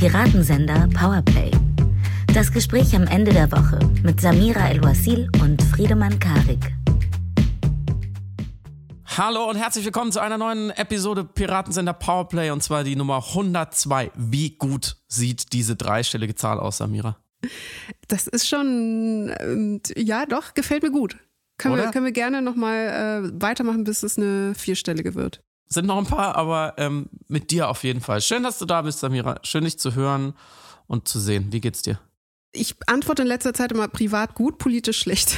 Piratensender Powerplay. Das Gespräch am Ende der Woche mit Samira El-Wasil und Friedemann Karik. Hallo und herzlich willkommen zu einer neuen Episode Piratensender Powerplay und zwar die Nummer 102. Wie gut sieht diese dreistellige Zahl aus, Samira? Das ist schon, ja doch, gefällt mir gut. Können, wir, können wir gerne nochmal äh, weitermachen, bis es eine vierstellige wird. Sind noch ein paar, aber ähm, mit dir auf jeden Fall. Schön, dass du da bist, Samira. Schön, dich zu hören und zu sehen. Wie geht's dir? Ich antworte in letzter Zeit immer privat gut, politisch schlecht.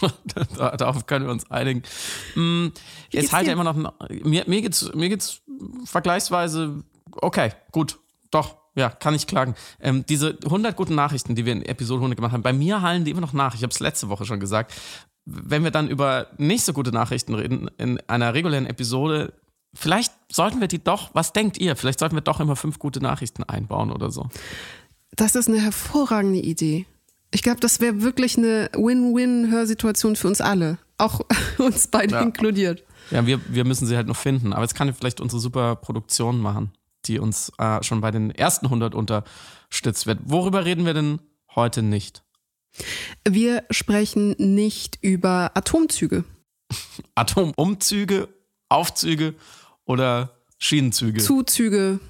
Darauf können wir uns einigen. Mm, jetzt halt ja immer noch. Mir, mir, geht's, mir geht's vergleichsweise okay, gut. Doch, ja, kann ich klagen. Ähm, diese 100 guten Nachrichten, die wir in Episode 100 gemacht haben, bei mir hallen die immer noch nach. Ich habe es letzte Woche schon gesagt. Wenn wir dann über nicht so gute Nachrichten reden, in einer regulären Episode, vielleicht sollten wir die doch, was denkt ihr? Vielleicht sollten wir doch immer fünf gute Nachrichten einbauen oder so. Das ist eine hervorragende Idee. Ich glaube, das wäre wirklich eine Win-Win-Hörsituation für uns alle. Auch uns beide ja. inkludiert. Ja, wir, wir müssen sie halt noch finden. Aber jetzt kann ich vielleicht unsere super Produktion machen, die uns äh, schon bei den ersten 100 unterstützt wird. Worüber reden wir denn heute nicht? Wir sprechen nicht über Atomzüge. Atomumzüge, Aufzüge oder Schienenzüge? Zuzüge.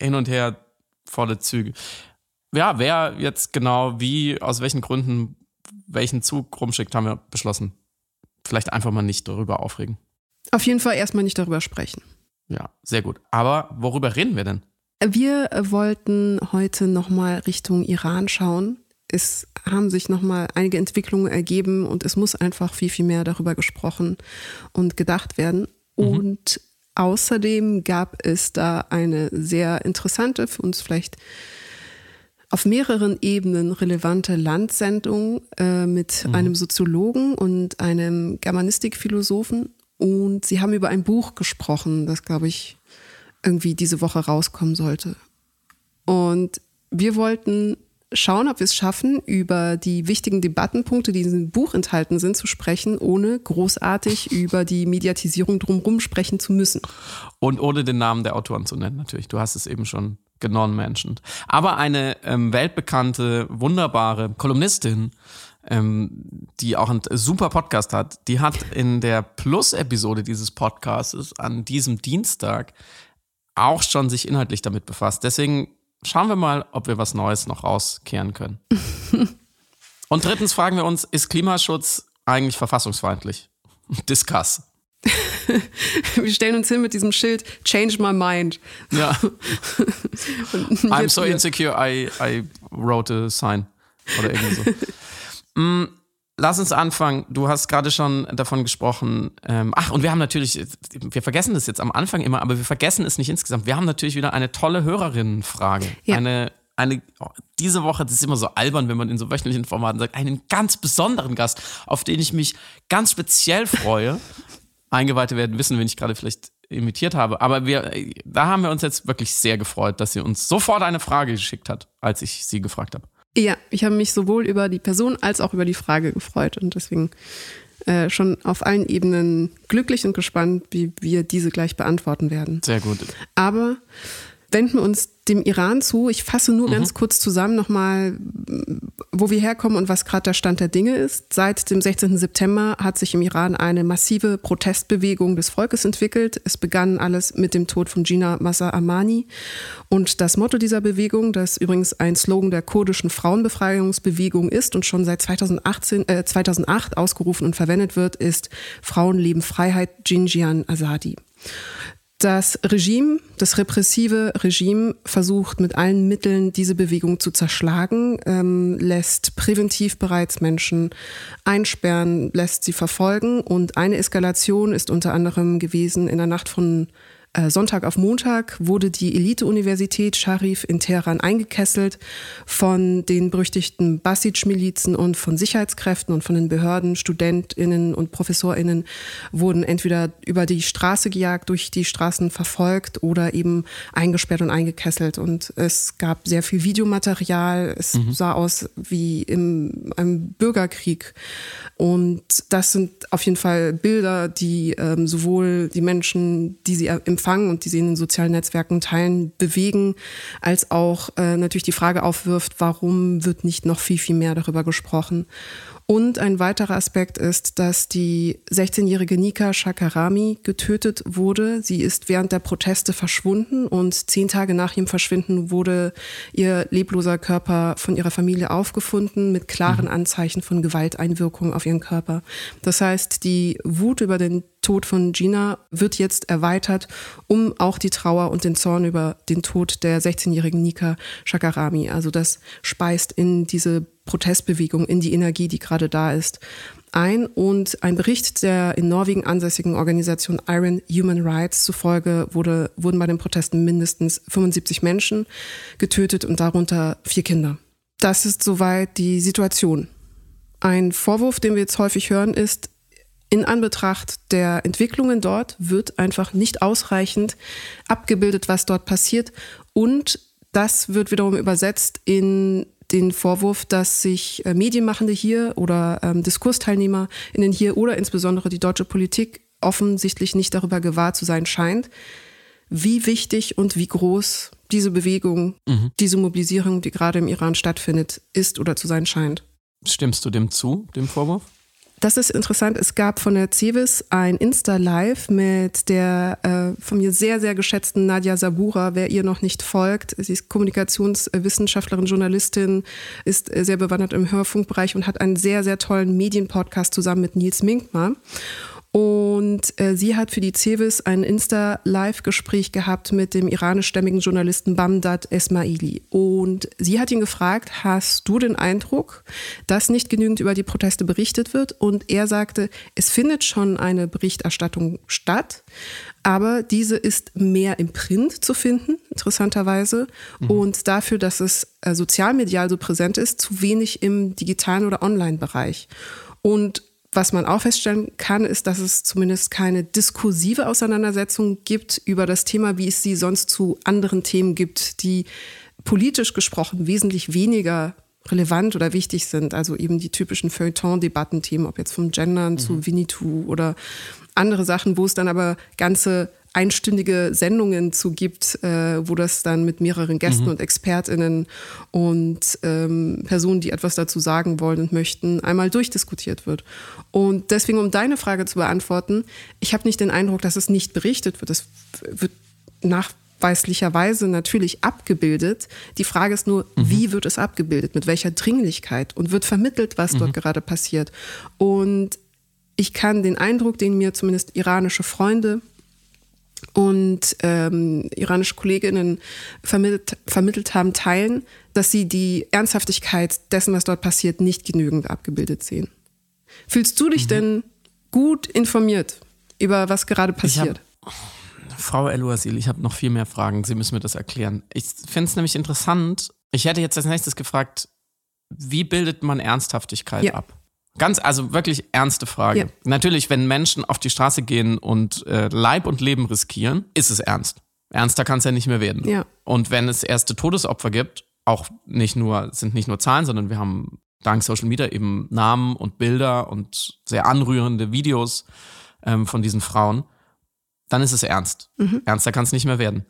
Hin und her volle Züge ja, wer jetzt genau wie, aus welchen Gründen welchen Zug rumschickt, haben wir beschlossen. Vielleicht einfach mal nicht darüber aufregen. Auf jeden Fall erstmal nicht darüber sprechen. Ja, sehr gut. Aber worüber reden wir denn? Wir wollten heute nochmal Richtung Iran schauen. Es haben sich nochmal einige Entwicklungen ergeben und es muss einfach viel, viel mehr darüber gesprochen und gedacht werden. Mhm. Und außerdem gab es da eine sehr interessante, für uns vielleicht auf mehreren Ebenen relevante Landsendung äh, mit mhm. einem Soziologen und einem Germanistikphilosophen. Und sie haben über ein Buch gesprochen, das, glaube ich, irgendwie diese Woche rauskommen sollte. Und wir wollten schauen, ob wir es schaffen, über die wichtigen Debattenpunkte, die in diesem Buch enthalten sind, zu sprechen, ohne großartig über die Mediatisierung drumherum sprechen zu müssen. Und ohne den Namen der Autoren zu nennen, natürlich. Du hast es eben schon genon-mentioned. Aber eine ähm, weltbekannte, wunderbare Kolumnistin, ähm, die auch einen super Podcast hat, die hat in der Plus-Episode dieses Podcasts an diesem Dienstag auch schon sich inhaltlich damit befasst. Deswegen schauen wir mal, ob wir was Neues noch rauskehren können. Und drittens fragen wir uns, ist Klimaschutz eigentlich verfassungsfeindlich? Discuss. wir stellen uns hin mit diesem Schild Change my mind. Ja. I'm so insecure, I, I wrote a sign. Oder irgendwie so. Lass uns anfangen. Du hast gerade schon davon gesprochen. Ähm, ach, und wir haben natürlich, wir vergessen das jetzt am Anfang immer, aber wir vergessen es nicht insgesamt. Wir haben natürlich wieder eine tolle Hörerinnenfrage. Ja. Eine, eine, diese Woche, das ist immer so albern, wenn man in so wöchentlichen Formaten sagt, einen ganz besonderen Gast, auf den ich mich ganz speziell freue. Eingeweihte werden wissen, wen ich gerade vielleicht imitiert habe. Aber wir, da haben wir uns jetzt wirklich sehr gefreut, dass sie uns sofort eine Frage geschickt hat, als ich sie gefragt habe. Ja, ich habe mich sowohl über die Person als auch über die Frage gefreut und deswegen äh, schon auf allen Ebenen glücklich und gespannt, wie wir diese gleich beantworten werden. Sehr gut. Aber wenden wir uns dem Iran zu. Ich fasse nur mhm. ganz kurz zusammen nochmal, wo wir herkommen und was gerade der Stand der Dinge ist. Seit dem 16. September hat sich im Iran eine massive Protestbewegung des Volkes entwickelt. Es begann alles mit dem Tod von Gina Massa Amani. Und das Motto dieser Bewegung, das übrigens ein Slogan der kurdischen Frauenbefreiungsbewegung ist und schon seit 2018, äh, 2008 ausgerufen und verwendet wird, ist Frauen leben Freiheit, Jinjian Azadi. Das Regime, das repressive Regime versucht mit allen Mitteln diese Bewegung zu zerschlagen, ähm, lässt präventiv bereits Menschen einsperren, lässt sie verfolgen. Und eine Eskalation ist unter anderem gewesen in der Nacht von Sonntag auf Montag wurde die Elite-Universität Sharif in Teheran eingekesselt von den berüchtigten Basij-Milizen und von Sicherheitskräften und von den Behörden. StudentInnen und ProfessorInnen wurden entweder über die Straße gejagt, durch die Straßen verfolgt oder eben eingesperrt und eingekesselt. Und es gab sehr viel Videomaterial. Es mhm. sah aus wie im einem Bürgerkrieg. Und das sind auf jeden Fall Bilder, die ähm, sowohl die Menschen, die sie im empfangen und die sie in den sozialen Netzwerken teilen, bewegen, als auch äh, natürlich die Frage aufwirft, warum wird nicht noch viel, viel mehr darüber gesprochen. Und ein weiterer Aspekt ist, dass die 16-jährige Nika Shakarami getötet wurde. Sie ist während der Proteste verschwunden und zehn Tage nach ihrem Verschwinden wurde ihr lebloser Körper von ihrer Familie aufgefunden mit klaren mhm. Anzeichen von Gewalteinwirkung auf ihren Körper. Das heißt, die Wut über den Tod von Gina wird jetzt erweitert, um auch die Trauer und den Zorn über den Tod der 16-jährigen Nika Shakarami. Also das speist in diese Protestbewegung, in die Energie, die gerade da ist, ein. Und ein Bericht der in Norwegen ansässigen Organisation Iron Human Rights zufolge wurde, wurden bei den Protesten mindestens 75 Menschen getötet und darunter vier Kinder. Das ist soweit die Situation. Ein Vorwurf, den wir jetzt häufig hören, ist, in Anbetracht der Entwicklungen dort wird einfach nicht ausreichend abgebildet, was dort passiert. Und das wird wiederum übersetzt in den Vorwurf, dass sich äh, Medienmachende hier oder ähm, DiskursteilnehmerInnen hier oder insbesondere die deutsche Politik offensichtlich nicht darüber gewahr zu sein scheint, wie wichtig und wie groß diese Bewegung, mhm. diese Mobilisierung, die gerade im Iran stattfindet, ist oder zu sein scheint. Stimmst du dem zu, dem Vorwurf? Das ist interessant. Es gab von der CEWIS ein Insta-Live mit der äh, von mir sehr, sehr geschätzten Nadja Sabura. Wer ihr noch nicht folgt, sie ist Kommunikationswissenschaftlerin, Journalistin, ist sehr bewandert im Hörfunkbereich und hat einen sehr, sehr tollen Medienpodcast zusammen mit Nils Minkmar. Und äh, sie hat für die CEWIS ein Insta-Live-Gespräch gehabt mit dem iranischstämmigen Journalisten Bamdad Esmaili. Und sie hat ihn gefragt, hast du den Eindruck, dass nicht genügend über die Proteste berichtet wird? Und er sagte, es findet schon eine Berichterstattung statt, aber diese ist mehr im Print zu finden, interessanterweise. Mhm. Und dafür, dass es äh, sozialmedial so präsent ist, zu wenig im digitalen oder Online-Bereich. Und was man auch feststellen kann, ist, dass es zumindest keine diskursive Auseinandersetzung gibt über das Thema, wie es sie sonst zu anderen Themen gibt, die politisch gesprochen wesentlich weniger relevant oder wichtig sind. Also eben die typischen Feuilleton-Debattenthemen, ob jetzt vom Gendern mhm. zu Winnetou oder andere Sachen, wo es dann aber ganze einstündige Sendungen zu gibt, äh, wo das dann mit mehreren Gästen mhm. und ExpertInnen und ähm, Personen, die etwas dazu sagen wollen und möchten, einmal durchdiskutiert wird. Und deswegen, um deine Frage zu beantworten, ich habe nicht den Eindruck, dass es nicht berichtet wird. Es wird nachweislicherweise natürlich abgebildet. Die Frage ist nur, mhm. wie wird es abgebildet, mit welcher Dringlichkeit und wird vermittelt, was mhm. dort gerade passiert. Und ich kann den Eindruck, den mir zumindest iranische Freunde und ähm, iranische Kolleginnen vermittelt, vermittelt haben, teilen, dass sie die Ernsthaftigkeit dessen, was dort passiert, nicht genügend abgebildet sehen. Fühlst du dich mhm. denn gut informiert über was gerade passiert? Hab, Frau El-Ouasil, ich habe noch viel mehr Fragen. Sie müssen mir das erklären. Ich finde es nämlich interessant. Ich hätte jetzt als nächstes gefragt, wie bildet man Ernsthaftigkeit ja. ab? Ganz, also wirklich ernste Frage. Ja. Natürlich, wenn Menschen auf die Straße gehen und äh, Leib und Leben riskieren, ist es ernst. Ernster kann es ja nicht mehr werden. Ja. Und wenn es erste Todesopfer gibt, auch nicht nur, sind nicht nur Zahlen, sondern wir haben dank Social Media eben Namen und Bilder und sehr anrührende Videos ähm, von diesen Frauen, dann ist es ernst. Mhm. Ernster kann es nicht mehr werden.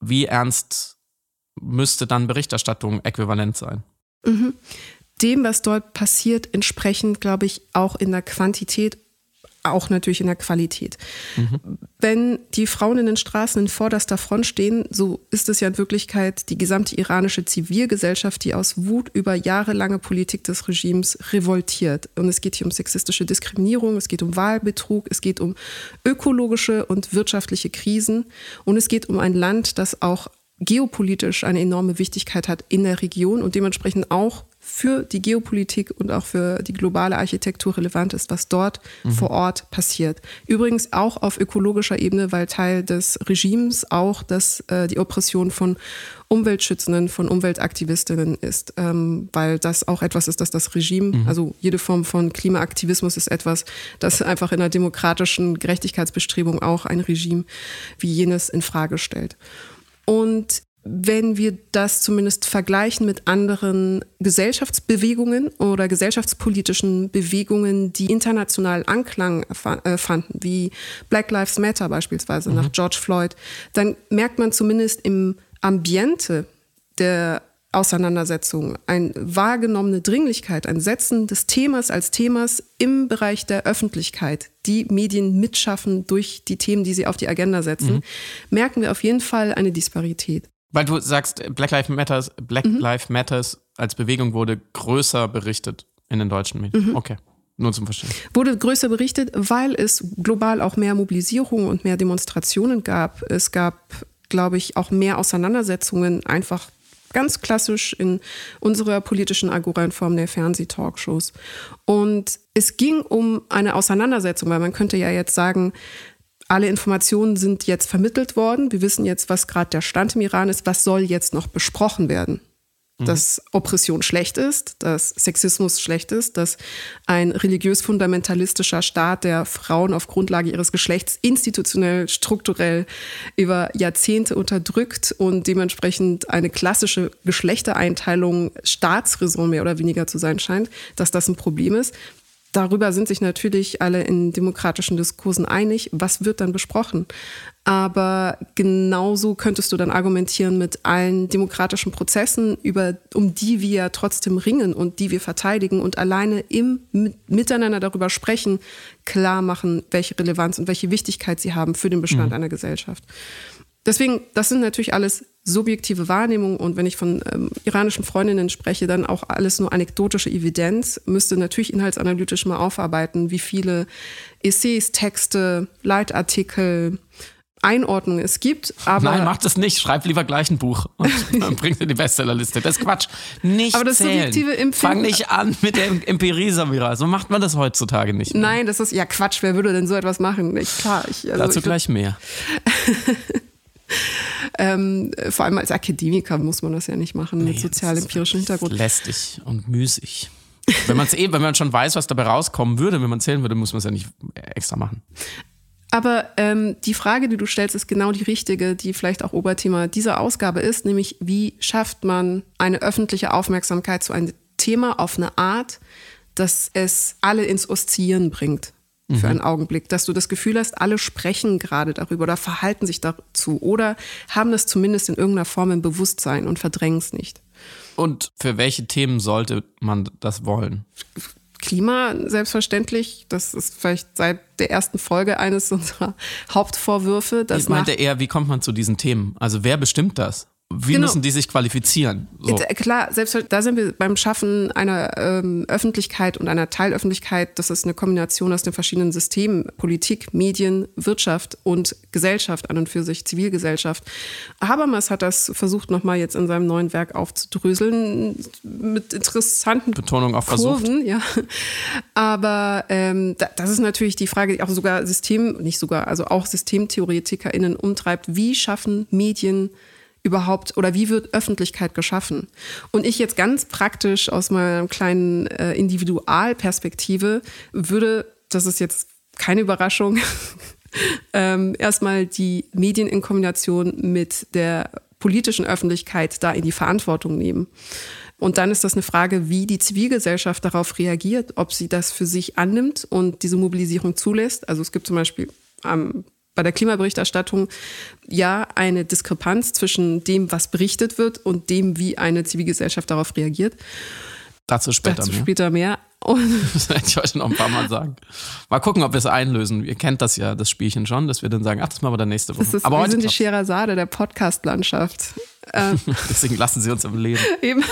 Wie ernst müsste dann Berichterstattung äquivalent sein? Mhm dem, was dort passiert, entsprechend, glaube ich, auch in der Quantität, auch natürlich in der Qualität. Mhm. Wenn die Frauen in den Straßen in vorderster Front stehen, so ist es ja in Wirklichkeit die gesamte iranische Zivilgesellschaft, die aus Wut über jahrelange Politik des Regimes revoltiert. Und es geht hier um sexistische Diskriminierung, es geht um Wahlbetrug, es geht um ökologische und wirtschaftliche Krisen und es geht um ein Land, das auch geopolitisch eine enorme Wichtigkeit hat in der Region und dementsprechend auch für die Geopolitik und auch für die globale Architektur relevant ist, was dort mhm. vor Ort passiert. Übrigens auch auf ökologischer Ebene, weil Teil des Regimes auch das, äh, die Oppression von Umweltschützenden, von Umweltaktivistinnen ist, ähm, weil das auch etwas ist, dass das Regime, mhm. also jede Form von Klimaaktivismus ist etwas, das einfach in einer demokratischen Gerechtigkeitsbestrebung auch ein Regime wie jenes in Frage stellt. Und wenn wir das zumindest vergleichen mit anderen Gesellschaftsbewegungen oder gesellschaftspolitischen Bewegungen, die international Anklang äh, fanden, wie Black Lives Matter beispielsweise mhm. nach George Floyd, dann merkt man zumindest im Ambiente der Auseinandersetzung, eine wahrgenommene Dringlichkeit, ein Setzen des Themas als Themas im Bereich der Öffentlichkeit, die Medien mitschaffen durch die Themen, die sie auf die Agenda setzen, mhm. merken wir auf jeden Fall eine Disparität. Weil du sagst, Black Lives Matters, Black mhm. Lives Matters als Bewegung wurde größer berichtet in den deutschen Medien. Mhm. Okay. Nur zum Verstehen. Wurde größer berichtet, weil es global auch mehr Mobilisierung und mehr Demonstrationen gab. Es gab, glaube ich, auch mehr Auseinandersetzungen einfach ganz klassisch in unserer politischen Agora in Form der Fernsehtalkshows. Und es ging um eine Auseinandersetzung, weil man könnte ja jetzt sagen, alle Informationen sind jetzt vermittelt worden. Wir wissen jetzt, was gerade der Stand im Iran ist. Was soll jetzt noch besprochen werden? Mhm. Dass Oppression schlecht ist, dass Sexismus schlecht ist, dass ein religiös-fundamentalistischer Staat, der Frauen auf Grundlage ihres Geschlechts institutionell, strukturell über Jahrzehnte unterdrückt und dementsprechend eine klassische Geschlechtereinteilung Staatsräson mehr oder weniger zu sein scheint, dass das ein Problem ist darüber sind sich natürlich alle in demokratischen Diskursen einig. Was wird dann besprochen? Aber genauso könntest du dann argumentieren mit allen demokratischen Prozessen, über, um die wir trotzdem ringen und die wir verteidigen und alleine im Miteinander darüber sprechen, klar machen, welche Relevanz und welche Wichtigkeit sie haben für den Bestand mhm. einer Gesellschaft. Deswegen, das sind natürlich alles subjektive Wahrnehmungen und wenn ich von ähm, iranischen Freundinnen spreche, dann auch alles nur anekdotische Evidenz, müsste natürlich inhaltsanalytisch mal aufarbeiten, wie viele Essays, Texte, Leitartikel, Einordnungen es gibt. Aber Nein, mach das nicht. Schreib lieber gleich ein Buch und dann bringst du die Bestsellerliste. Das ist Quatsch. Nicht aber das zählen. subjektive Empfinden. Fang nicht an mit der Empirie, Samira. So macht man das heutzutage nicht mehr. Nein, das ist ja Quatsch. Wer würde denn so etwas machen? Ich, klar, ich, also Dazu ich, gleich mehr. ähm, vor allem als Akademiker muss man das ja nicht machen nee, mit sozial-empirischem Hintergrund. Lästig und müßig. wenn man es eh, wenn man schon weiß, was dabei rauskommen würde, wenn man zählen würde, muss man es ja nicht extra machen. Aber ähm, die Frage, die du stellst, ist genau die richtige, die vielleicht auch Oberthema dieser Ausgabe ist, nämlich wie schafft man eine öffentliche Aufmerksamkeit zu einem Thema auf eine Art, dass es alle ins Oszillieren bringt für mhm. einen Augenblick, dass du das Gefühl hast, alle sprechen gerade darüber oder verhalten sich dazu oder haben das zumindest in irgendeiner Form im Bewusstsein und verdrängen es nicht. Und für welche Themen sollte man das wollen? Klima, selbstverständlich. Das ist vielleicht seit der ersten Folge eines unserer Hauptvorwürfe. Dass ich meinte eher, wie kommt man zu diesen Themen? Also wer bestimmt das? Wie genau. müssen die sich qualifizieren? So. Klar, selbst da sind wir beim Schaffen einer ähm, Öffentlichkeit und einer Teilöffentlichkeit. Das ist eine Kombination aus den verschiedenen Systemen: Politik, Medien, Wirtschaft und Gesellschaft an und für sich, Zivilgesellschaft. Habermas hat das versucht, nochmal jetzt in seinem neuen Werk aufzudröseln mit interessanten Betonung auf Kurven, versucht. ja. Aber ähm, das ist natürlich die Frage, die auch sogar System, nicht sogar, also auch SystemtheoretikerInnen umtreibt. Wie schaffen Medien überhaupt oder wie wird Öffentlichkeit geschaffen? Und ich jetzt ganz praktisch aus meiner kleinen äh, Individualperspektive würde, das ist jetzt keine Überraschung, ähm, erstmal die Medien in Kombination mit der politischen Öffentlichkeit da in die Verantwortung nehmen. Und dann ist das eine Frage, wie die Zivilgesellschaft darauf reagiert, ob sie das für sich annimmt und diese Mobilisierung zulässt. Also es gibt zum Beispiel am bei der Klimaberichterstattung ja eine Diskrepanz zwischen dem, was berichtet wird und dem, wie eine Zivilgesellschaft darauf reagiert. Dazu später Dazu mehr. später mehr. Und das werde ich heute noch ein paar Mal sagen. Mal gucken, ob wir es einlösen. Ihr kennt das ja, das Spielchen schon, dass wir dann sagen, ach, das machen wir dann nächste Woche. Das ist, Aber wir sind die Scheherazade der Podcast-Landschaft. Ähm, Deswegen lassen sie uns im Leben. Eben.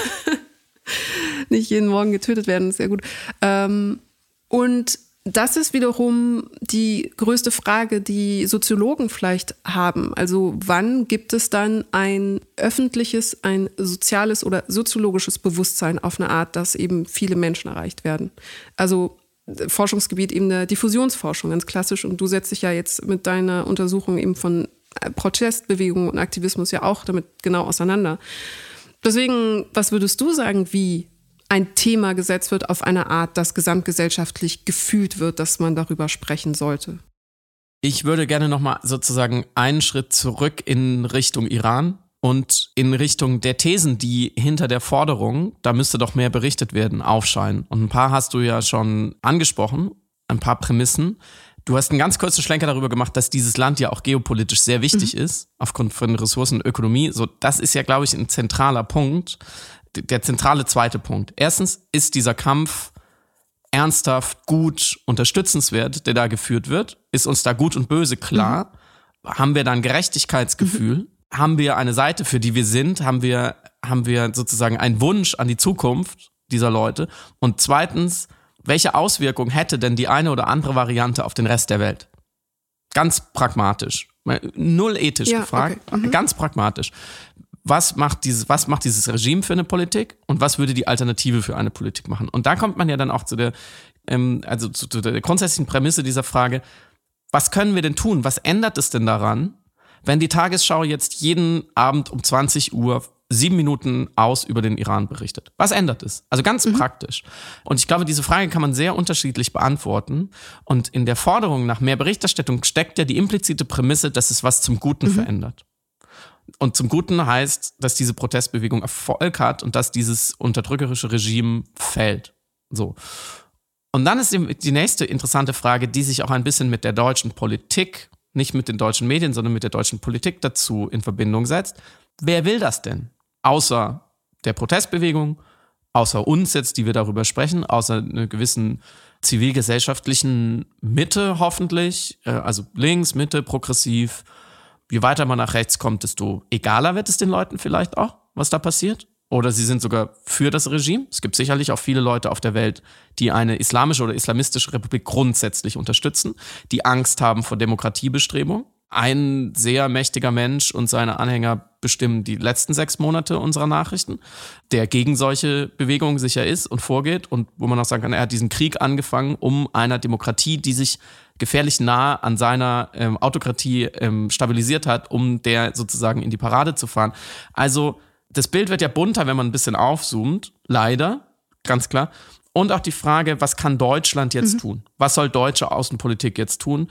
Nicht jeden Morgen getötet werden, ist sehr gut. Ähm, und das ist wiederum die größte Frage, die Soziologen vielleicht haben. Also wann gibt es dann ein öffentliches, ein soziales oder soziologisches Bewusstsein auf eine Art, dass eben viele Menschen erreicht werden? Also Forschungsgebiet eben der Diffusionsforschung, ganz klassisch. Und du setzt dich ja jetzt mit deiner Untersuchung eben von Protestbewegung und Aktivismus ja auch damit genau auseinander. Deswegen, was würdest du sagen, wie ein Thema gesetzt wird auf eine Art, dass gesamtgesellschaftlich gefühlt wird, dass man darüber sprechen sollte. Ich würde gerne nochmal sozusagen einen Schritt zurück in Richtung Iran und in Richtung der Thesen, die hinter der Forderung, da müsste doch mehr berichtet werden, aufscheinen. Und ein paar hast du ja schon angesprochen, ein paar Prämissen. Du hast einen ganz kurzen Schlenker darüber gemacht, dass dieses Land ja auch geopolitisch sehr wichtig mhm. ist, aufgrund von Ressourcen und Ökonomie. So, das ist ja, glaube ich, ein zentraler Punkt. Der zentrale zweite Punkt. Erstens ist dieser Kampf ernsthaft, gut, unterstützenswert, der da geführt wird. Ist uns da gut und böse klar? Mhm. Haben wir da ein Gerechtigkeitsgefühl? Mhm haben wir eine Seite, für die wir sind, haben wir, haben wir sozusagen einen Wunsch an die Zukunft dieser Leute. Und zweitens, welche Auswirkung hätte denn die eine oder andere Variante auf den Rest der Welt? Ganz pragmatisch. Null ethisch ja, gefragt, okay. mhm. ganz pragmatisch. Was macht, dieses, was macht dieses Regime für eine Politik und was würde die Alternative für eine Politik machen? Und da kommt man ja dann auch zu der, ähm, also zu, zu der grundsätzlichen Prämisse dieser Frage, was können wir denn tun? Was ändert es denn daran, wenn die Tagesschau jetzt jeden Abend um 20 Uhr sieben Minuten aus über den Iran berichtet. Was ändert es? Also ganz mhm. praktisch. Und ich glaube, diese Frage kann man sehr unterschiedlich beantworten. Und in der Forderung nach mehr Berichterstattung steckt ja die implizite Prämisse, dass es was zum Guten mhm. verändert. Und zum Guten heißt, dass diese Protestbewegung Erfolg hat und dass dieses unterdrückerische Regime fällt. So. Und dann ist die nächste interessante Frage, die sich auch ein bisschen mit der deutschen Politik nicht mit den deutschen Medien, sondern mit der deutschen Politik dazu in Verbindung setzt. Wer will das denn? Außer der Protestbewegung, außer uns jetzt, die wir darüber sprechen, außer einer gewissen zivilgesellschaftlichen Mitte hoffentlich, äh, also links, Mitte, progressiv. Je weiter man nach rechts kommt, desto egaler wird es den Leuten vielleicht auch, was da passiert oder sie sind sogar für das Regime. Es gibt sicherlich auch viele Leute auf der Welt, die eine islamische oder islamistische Republik grundsätzlich unterstützen, die Angst haben vor Demokratiebestrebungen. Ein sehr mächtiger Mensch und seine Anhänger bestimmen die letzten sechs Monate unserer Nachrichten, der gegen solche Bewegungen sicher ist und vorgeht und wo man auch sagen kann, er hat diesen Krieg angefangen, um einer Demokratie, die sich gefährlich nah an seiner ähm, Autokratie ähm, stabilisiert hat, um der sozusagen in die Parade zu fahren. Also das Bild wird ja bunter, wenn man ein bisschen aufzoomt, leider, ganz klar. Und auch die Frage, was kann Deutschland jetzt mhm. tun? Was soll deutsche Außenpolitik jetzt tun?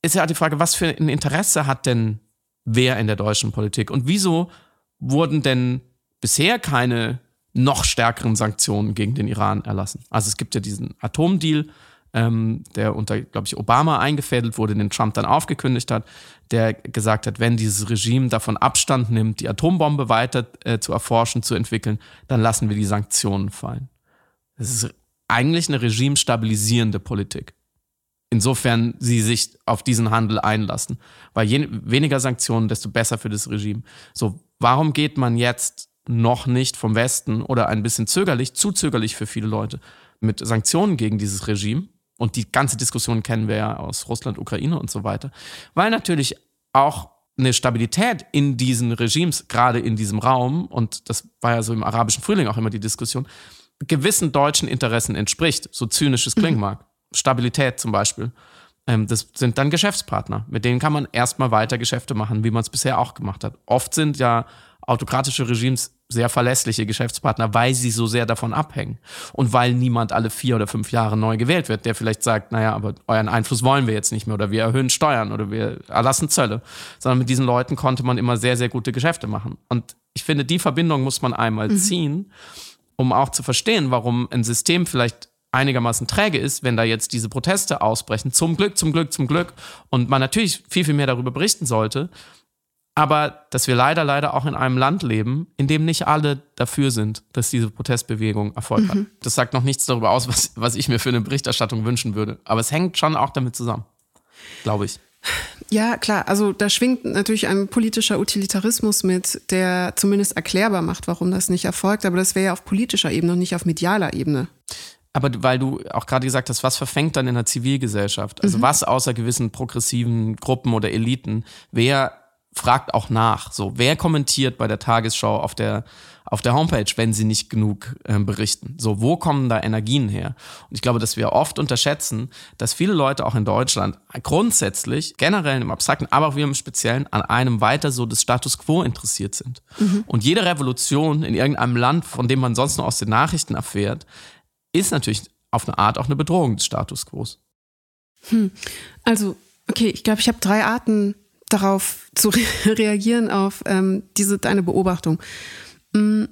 Ist ja auch die Frage, was für ein Interesse hat denn wer in der deutschen Politik? Und wieso wurden denn bisher keine noch stärkeren Sanktionen gegen den Iran erlassen? Also es gibt ja diesen Atomdeal, ähm, der unter, glaube ich, Obama eingefädelt wurde, den Trump dann aufgekündigt hat, der gesagt hat, wenn dieses Regime davon Abstand nimmt, die Atombombe weiter äh, zu erforschen, zu entwickeln, dann lassen wir die Sanktionen fallen. Das ist eigentlich eine regimestabilisierende Politik. Insofern sie sich auf diesen Handel einlassen. Weil je weniger Sanktionen, desto besser für das Regime. So, warum geht man jetzt noch nicht vom Westen oder ein bisschen zögerlich, zu zögerlich für viele Leute, mit Sanktionen gegen dieses Regime? Und die ganze Diskussion kennen wir ja aus Russland, Ukraine und so weiter. Weil natürlich auch eine Stabilität in diesen Regimes, gerade in diesem Raum, und das war ja so im arabischen Frühling auch immer die Diskussion, gewissen deutschen Interessen entspricht, so zynisch es klingen mhm. mag. Stabilität zum Beispiel. Ähm, das sind dann Geschäftspartner. Mit denen kann man erstmal weiter Geschäfte machen, wie man es bisher auch gemacht hat. Oft sind ja autokratische Regimes sehr verlässliche Geschäftspartner, weil sie so sehr davon abhängen. Und weil niemand alle vier oder fünf Jahre neu gewählt wird, der vielleicht sagt, naja, aber euren Einfluss wollen wir jetzt nicht mehr oder wir erhöhen Steuern oder wir erlassen Zölle. Sondern mit diesen Leuten konnte man immer sehr, sehr gute Geschäfte machen. Und ich finde, die Verbindung muss man einmal mhm. ziehen, um auch zu verstehen, warum ein System vielleicht einigermaßen träge ist, wenn da jetzt diese Proteste ausbrechen. Zum Glück, zum Glück, zum Glück. Und man natürlich viel, viel mehr darüber berichten sollte aber dass wir leider, leider auch in einem Land leben, in dem nicht alle dafür sind, dass diese Protestbewegung Erfolg mhm. hat. Das sagt noch nichts darüber aus, was, was ich mir für eine Berichterstattung wünschen würde. Aber es hängt schon auch damit zusammen, glaube ich. Ja, klar. Also da schwingt natürlich ein politischer Utilitarismus mit, der zumindest erklärbar macht, warum das nicht erfolgt. Aber das wäre ja auf politischer Ebene und nicht auf medialer Ebene. Aber weil du auch gerade gesagt hast, was verfängt dann in der Zivilgesellschaft? Also mhm. was außer gewissen progressiven Gruppen oder Eliten, wer fragt auch nach. So, wer kommentiert bei der Tagesschau auf der, auf der Homepage, wenn sie nicht genug äh, berichten? So, wo kommen da Energien her? Und ich glaube, dass wir oft unterschätzen, dass viele Leute auch in Deutschland grundsätzlich, generell im Abstrakten, aber auch wir im Speziellen, an einem weiter so des Status quo interessiert sind. Mhm. Und jede Revolution in irgendeinem Land, von dem man sonst nur aus den Nachrichten erfährt, ist natürlich auf eine Art auch eine Bedrohung des Status quo. Hm. Also, okay, ich glaube, ich habe drei Arten darauf zu re reagieren, auf ähm, diese deine Beobachtung. Mhm.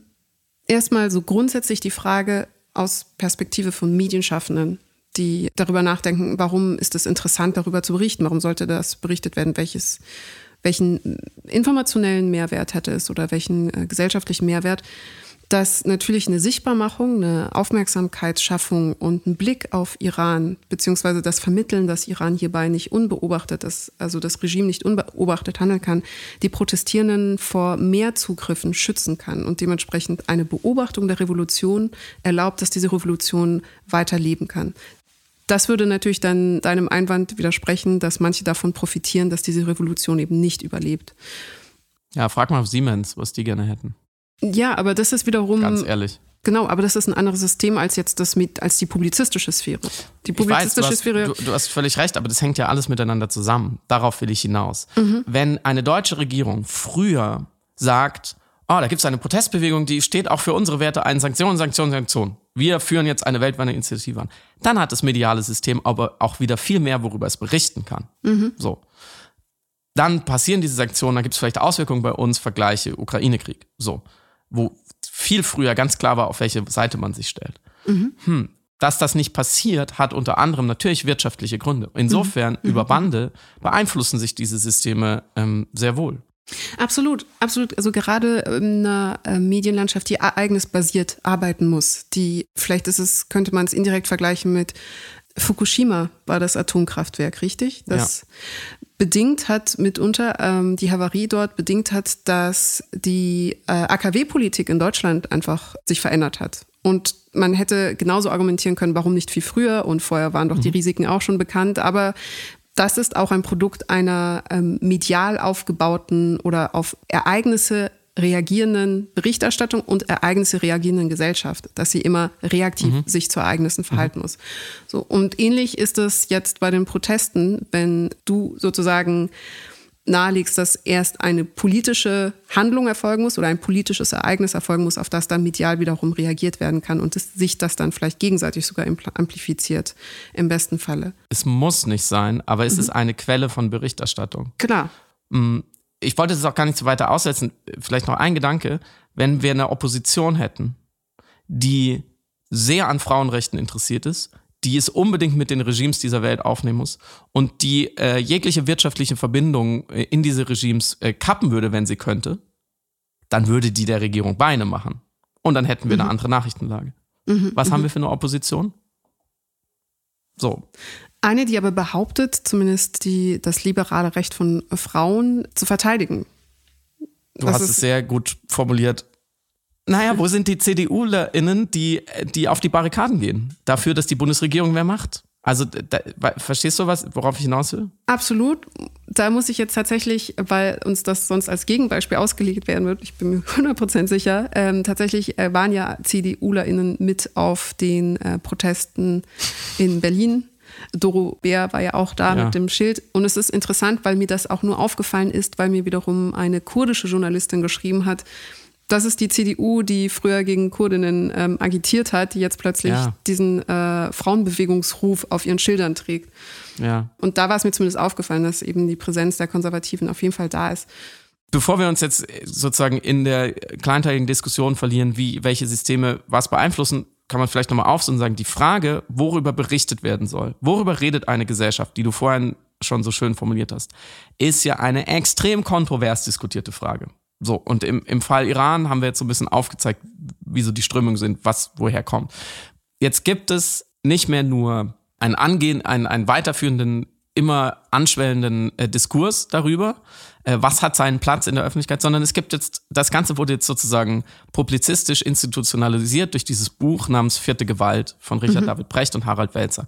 Erstmal so grundsätzlich die Frage aus Perspektive von Medienschaffenden, die darüber nachdenken, warum ist es interessant, darüber zu berichten, warum sollte das berichtet werden, welches, welchen informationellen Mehrwert hätte es oder welchen äh, gesellschaftlichen Mehrwert dass natürlich eine Sichtbarmachung, eine Aufmerksamkeitsschaffung und ein Blick auf Iran, beziehungsweise das Vermitteln, dass Iran hierbei nicht unbeobachtet ist, also das Regime nicht unbeobachtet handeln kann, die Protestierenden vor mehr Zugriffen schützen kann und dementsprechend eine Beobachtung der Revolution erlaubt, dass diese Revolution weiterleben kann. Das würde natürlich dann deinem Einwand widersprechen, dass manche davon profitieren, dass diese Revolution eben nicht überlebt. Ja, frag mal auf Siemens, was die gerne hätten. Ja, aber das ist wiederum. Ganz ehrlich. Genau, aber das ist ein anderes System als jetzt das mit, als die publizistische Sphäre. Die publizistische weiß, du Sphäre. Hast, du, du, hast völlig recht, aber das hängt ja alles miteinander zusammen. Darauf will ich hinaus. Mhm. Wenn eine deutsche Regierung früher sagt, oh, da gibt es eine Protestbewegung, die steht auch für unsere Werte ein, Sanktionen, Sanktionen, Sanktionen. Wir führen jetzt eine weltweite Initiative an. Dann hat das mediale System aber auch wieder viel mehr, worüber es berichten kann. Mhm. So. Dann passieren diese Sanktionen, dann gibt es vielleicht Auswirkungen bei uns, Vergleiche, Ukraine-Krieg. So wo viel früher ganz klar war, auf welche Seite man sich stellt. Mhm. Hm. Dass das nicht passiert, hat unter anderem natürlich wirtschaftliche Gründe. Insofern, mhm. über Bande beeinflussen sich diese Systeme ähm, sehr wohl. Absolut, absolut. Also gerade in einer äh, Medienlandschaft, die ereignisbasiert arbeiten muss, die, vielleicht ist es, könnte man es indirekt vergleichen mit Fukushima war das Atomkraftwerk, richtig? Das ja bedingt hat mitunter ähm, die Havarie dort bedingt hat, dass die äh, AKW-Politik in Deutschland einfach sich verändert hat. Und man hätte genauso argumentieren können, warum nicht viel früher und vorher waren doch mhm. die Risiken auch schon bekannt. Aber das ist auch ein Produkt einer ähm, medial aufgebauten oder auf Ereignisse reagierenden Berichterstattung und Ereignisse reagierenden Gesellschaft, dass sie immer reaktiv mhm. sich zu Ereignissen mhm. verhalten mhm. muss. So und ähnlich ist es jetzt bei den Protesten, wenn du sozusagen nahelegst, dass erst eine politische Handlung erfolgen muss oder ein politisches Ereignis erfolgen muss, auf das dann medial wiederum reagiert werden kann und es, sich das dann vielleicht gegenseitig sogar amplifiziert, im besten Falle. Es muss nicht sein, aber es mhm. ist eine Quelle von Berichterstattung. Klar. Ich wollte es auch gar nicht so weiter aussetzen. Vielleicht noch ein Gedanke. Wenn wir eine Opposition hätten, die sehr an Frauenrechten interessiert ist, die es unbedingt mit den Regimes dieser Welt aufnehmen muss und die äh, jegliche wirtschaftliche Verbindung äh, in diese Regimes äh, kappen würde, wenn sie könnte, dann würde die der Regierung Beine machen. Und dann hätten wir mhm. eine andere Nachrichtenlage. Mhm. Was mhm. haben wir für eine Opposition? So. Eine, die aber behauptet, zumindest die, das liberale Recht von Frauen zu verteidigen. Du hast es sehr gut formuliert. Naja, wo sind die CDUlerInnen, die, die auf die Barrikaden gehen? Dafür, dass die Bundesregierung mehr macht? Also, da, verstehst du was, worauf ich hinaus will? Absolut. Da muss ich jetzt tatsächlich, weil uns das sonst als Gegenbeispiel ausgelegt werden wird, ich bin mir 100% sicher, ähm, tatsächlich äh, waren ja CDUlerInnen mit auf den äh, Protesten in Berlin Doro Bär war ja auch da ja. mit dem Schild. Und es ist interessant, weil mir das auch nur aufgefallen ist, weil mir wiederum eine kurdische Journalistin geschrieben hat, das ist die CDU, die früher gegen Kurdinnen ähm, agitiert hat, die jetzt plötzlich ja. diesen äh, Frauenbewegungsruf auf ihren Schildern trägt. Ja. Und da war es mir zumindest aufgefallen, dass eben die Präsenz der Konservativen auf jeden Fall da ist. Bevor wir uns jetzt sozusagen in der kleinteiligen Diskussion verlieren, wie welche Systeme was beeinflussen, kann man vielleicht nochmal aufsuchen und sagen, die Frage, worüber berichtet werden soll, worüber redet eine Gesellschaft, die du vorhin schon so schön formuliert hast, ist ja eine extrem kontrovers diskutierte Frage. So, und im, im Fall Iran haben wir jetzt so ein bisschen aufgezeigt, wie so die Strömungen sind, was woher kommt. Jetzt gibt es nicht mehr nur einen angehen, einen, einen weiterführenden, immer anschwellenden äh, Diskurs darüber, was hat seinen Platz in der Öffentlichkeit, sondern es gibt jetzt, das Ganze wurde jetzt sozusagen publizistisch institutionalisiert durch dieses Buch namens Vierte Gewalt von Richard mhm. David Brecht und Harald Welzer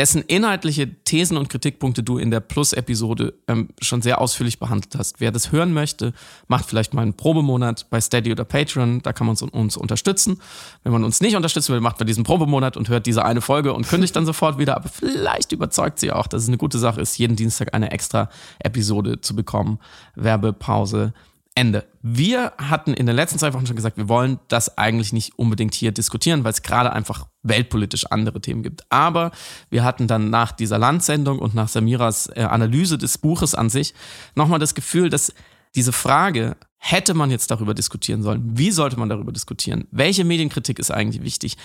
dessen inhaltliche Thesen und Kritikpunkte du in der Plus-Episode ähm, schon sehr ausführlich behandelt hast. Wer das hören möchte, macht vielleicht mal einen Probemonat bei Steady oder Patreon, da kann man uns, uns unterstützen. Wenn man uns nicht unterstützen will, macht man diesen Probemonat und hört diese eine Folge und kündigt dann sofort wieder. Aber vielleicht überzeugt sie auch, dass es eine gute Sache ist, jeden Dienstag eine extra Episode zu bekommen. Werbepause Ende. Wir hatten in den letzten zwei Wochen schon gesagt, wir wollen das eigentlich nicht unbedingt hier diskutieren, weil es gerade einfach weltpolitisch andere Themen gibt. Aber wir hatten dann nach dieser Landsendung und nach Samiras äh, Analyse des Buches an sich nochmal das Gefühl, dass diese Frage, hätte man jetzt darüber diskutieren sollen? Wie sollte man darüber diskutieren? Welche Medienkritik ist eigentlich wichtig?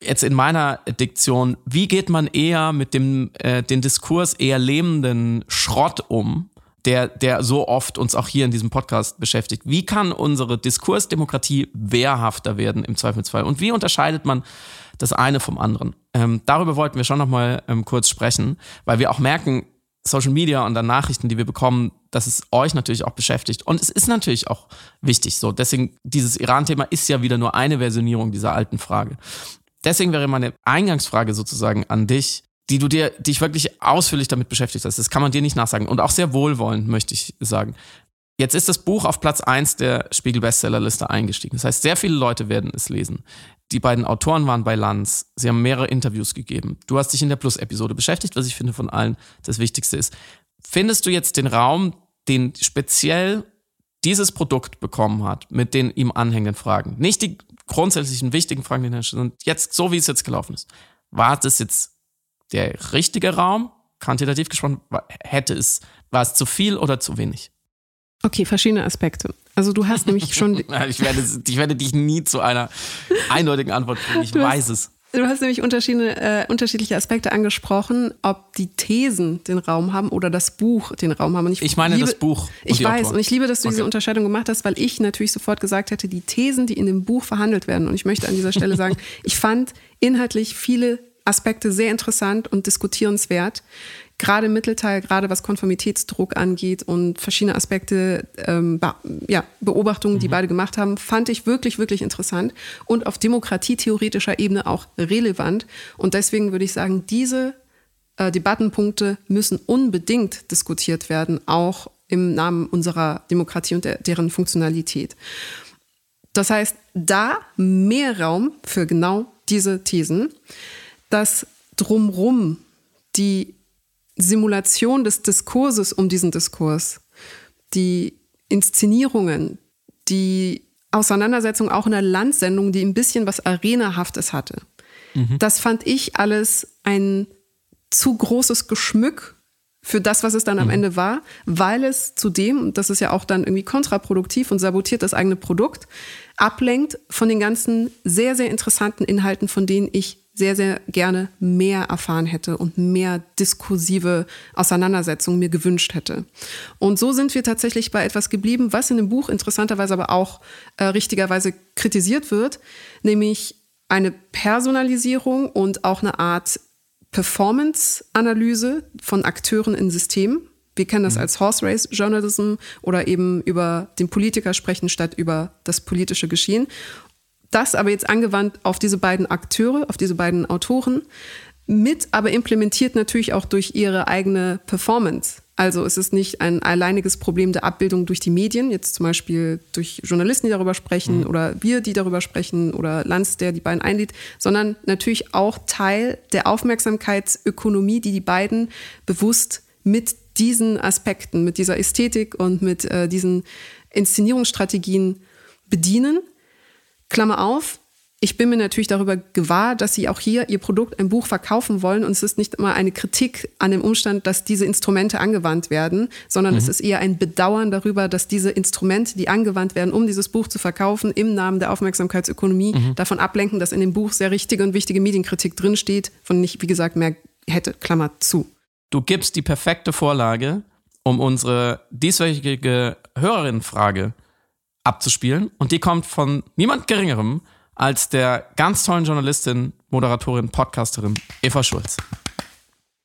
Jetzt in meiner Diktion, wie geht man eher mit dem äh, den Diskurs eher lähmenden Schrott um, der, der so oft uns auch hier in diesem Podcast beschäftigt. Wie kann unsere Diskursdemokratie wehrhafter werden im Zweifelsfall? Und wie unterscheidet man das eine vom anderen? Ähm, darüber wollten wir schon nochmal ähm, kurz sprechen, weil wir auch merken, Social Media und dann Nachrichten, die wir bekommen, dass es euch natürlich auch beschäftigt. Und es ist natürlich auch wichtig so. Deswegen, dieses Iran-Thema ist ja wieder nur eine Versionierung dieser alten Frage. Deswegen wäre meine Eingangsfrage sozusagen an dich, die du dir, dich wirklich ausführlich damit beschäftigt hast. Das kann man dir nicht nachsagen. Und auch sehr wohlwollend, möchte ich sagen. Jetzt ist das Buch auf Platz 1 der Spiegel-Bestsellerliste eingestiegen. Das heißt, sehr viele Leute werden es lesen. Die beiden Autoren waren bei Lanz. Sie haben mehrere Interviews gegeben. Du hast dich in der Plus-Episode beschäftigt, was ich finde von allen das Wichtigste ist. Findest du jetzt den Raum, den speziell dieses Produkt bekommen hat, mit den ihm anhängenden Fragen? Nicht die grundsätzlichen wichtigen Fragen, die er stellt, sondern jetzt, so wie es jetzt gelaufen ist. War das jetzt der richtige Raum, quantitativ gesprochen, hätte es, war es zu viel oder zu wenig? Okay, verschiedene Aspekte. Also du hast nämlich schon. ich, werde, ich werde dich nie zu einer eindeutigen Antwort bringen. Ich du weiß hast, es. Du hast nämlich unterschiedliche, äh, unterschiedliche Aspekte angesprochen, ob die Thesen den Raum haben oder das Buch den Raum haben. Und ich, ich meine liebe, das Buch. ich weiß Autoren. und ich liebe, dass du okay. diese Unterscheidung gemacht hast, weil ich natürlich sofort gesagt hätte, die Thesen, die in dem Buch verhandelt werden. Und ich möchte an dieser Stelle sagen, ich fand inhaltlich viele Aspekte sehr interessant und diskutierenswert. Gerade im Mittelteil, gerade was Konformitätsdruck angeht und verschiedene Aspekte, ähm, ja, Beobachtungen, die mhm. beide gemacht haben, fand ich wirklich, wirklich interessant und auf demokratietheoretischer Ebene auch relevant. Und deswegen würde ich sagen, diese äh, Debattenpunkte müssen unbedingt diskutiert werden, auch im Namen unserer Demokratie und der, deren Funktionalität. Das heißt, da mehr Raum für genau diese Thesen dass drumrum die Simulation des Diskurses um diesen Diskurs, die Inszenierungen, die Auseinandersetzung auch in der Landsendung, die ein bisschen was Arenahaftes hatte. Mhm. Das fand ich alles ein zu großes Geschmück für das, was es dann am mhm. Ende war, weil es zudem, und das ist ja auch dann irgendwie kontraproduktiv und sabotiert das eigene Produkt, ablenkt von den ganzen sehr, sehr interessanten Inhalten, von denen ich sehr, sehr gerne mehr erfahren hätte und mehr diskursive Auseinandersetzungen mir gewünscht hätte. Und so sind wir tatsächlich bei etwas geblieben, was in dem Buch interessanterweise aber auch äh, richtigerweise kritisiert wird, nämlich eine Personalisierung und auch eine Art Performance-Analyse von Akteuren in Systemen. Wir kennen das mhm. als Horse Race Journalism oder eben über den Politiker sprechen statt über das politische Geschehen. Das aber jetzt angewandt auf diese beiden Akteure, auf diese beiden Autoren, mit aber implementiert natürlich auch durch ihre eigene Performance. Also es ist nicht ein alleiniges Problem der Abbildung durch die Medien, jetzt zum Beispiel durch Journalisten, die darüber sprechen mhm. oder wir, die darüber sprechen oder Lanz, der die beiden einlädt, sondern natürlich auch Teil der Aufmerksamkeitsökonomie, die die beiden bewusst mit diesen Aspekten, mit dieser Ästhetik und mit äh, diesen Inszenierungsstrategien bedienen Klammer auf, ich bin mir natürlich darüber gewahr, dass sie auch hier ihr Produkt, ein Buch verkaufen wollen. Und es ist nicht immer eine Kritik an dem Umstand, dass diese Instrumente angewandt werden, sondern mhm. es ist eher ein Bedauern darüber, dass diese Instrumente, die angewandt werden, um dieses Buch zu verkaufen, im Namen der Aufmerksamkeitsökonomie mhm. davon ablenken, dass in dem Buch sehr richtige und wichtige Medienkritik drinsteht, von ich, wie gesagt, mehr hätte. Klammer zu. Du gibst die perfekte Vorlage, um unsere dieswöchige Hörerinnenfrage abzuspielen. Und die kommt von niemand Geringerem als der ganz tollen Journalistin, Moderatorin, Podcasterin Eva Schulz.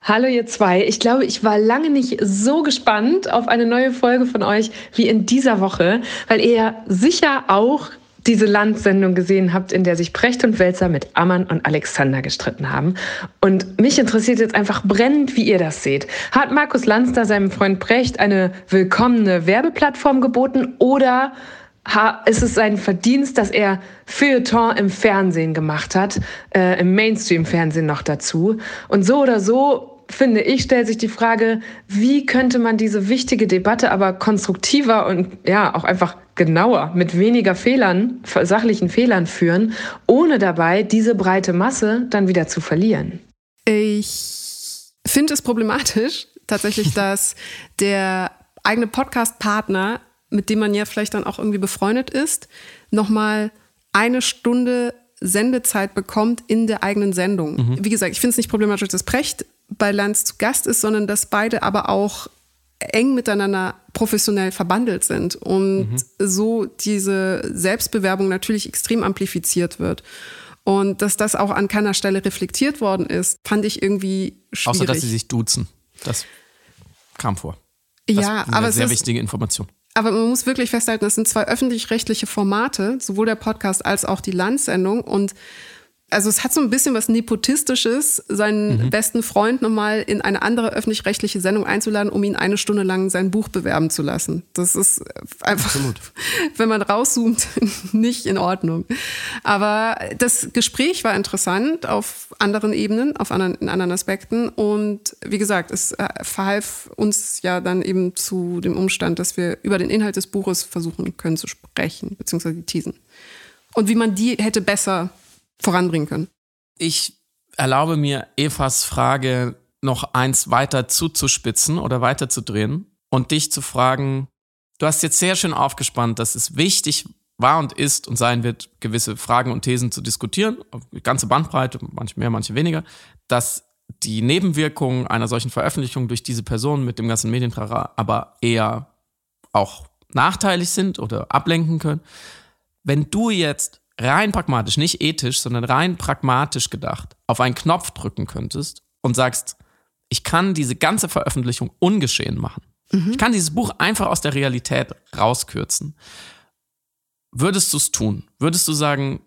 Hallo ihr zwei. Ich glaube, ich war lange nicht so gespannt auf eine neue Folge von euch wie in dieser Woche, weil ihr sicher auch diese Landsendung gesehen habt, in der sich Brecht und Welzer mit Ammann und Alexander gestritten haben. Und mich interessiert jetzt einfach brennend, wie ihr das seht. Hat Markus Lanz da seinem Freund Brecht eine willkommene Werbeplattform geboten oder ist es sein Verdienst, dass er Feuilleton im Fernsehen gemacht hat, äh, im Mainstream-Fernsehen noch dazu. Und so oder so finde ich, stellt sich die Frage, wie könnte man diese wichtige Debatte aber konstruktiver und ja auch einfach genauer mit weniger Fehlern, sachlichen Fehlern führen, ohne dabei diese breite Masse dann wieder zu verlieren. Ich finde es problematisch tatsächlich, dass der eigene Podcast-Partner, mit dem man ja vielleicht dann auch irgendwie befreundet ist, nochmal eine Stunde Sendezeit bekommt in der eigenen Sendung. Mhm. Wie gesagt, ich finde es nicht problematisch, dass Precht bei Lanz zu Gast ist, sondern dass beide aber auch eng miteinander professionell verbandelt sind und mhm. so diese Selbstbewerbung natürlich extrem amplifiziert wird. Und dass das auch an keiner Stelle reflektiert worden ist, fand ich irgendwie schwierig. Außer, dass sie sich duzen. Das kam vor. Das ja, aber eine sehr ist, wichtige Information. Aber man muss wirklich festhalten, das sind zwei öffentlich-rechtliche Formate, sowohl der Podcast als auch die Landsendung. Und also es hat so ein bisschen was Nepotistisches, seinen mhm. besten Freund nochmal in eine andere öffentlich-rechtliche Sendung einzuladen, um ihn eine Stunde lang sein Buch bewerben zu lassen. Das ist einfach, Absolut. wenn man rauszoomt, nicht in Ordnung. Aber das Gespräch war interessant auf anderen Ebenen, auf anderen, in anderen Aspekten. Und wie gesagt, es äh, verhalf uns ja dann eben zu dem Umstand, dass wir über den Inhalt des Buches versuchen können zu sprechen, beziehungsweise die Thesen. Und wie man die hätte besser voranbringen können. Ich erlaube mir, Evas Frage noch eins weiter zuzuspitzen oder weiterzudrehen und dich zu fragen, du hast jetzt sehr schön aufgespannt, dass es wichtig war und ist und sein wird, gewisse Fragen und Thesen zu diskutieren, ganze Bandbreite, manche mehr, manche weniger, dass die Nebenwirkungen einer solchen Veröffentlichung durch diese Person mit dem ganzen Medientrara aber eher auch nachteilig sind oder ablenken können. Wenn du jetzt rein pragmatisch, nicht ethisch, sondern rein pragmatisch gedacht, auf einen Knopf drücken könntest und sagst, ich kann diese ganze Veröffentlichung ungeschehen machen. Mhm. Ich kann dieses Buch einfach aus der Realität rauskürzen. Würdest du es tun? Würdest du sagen,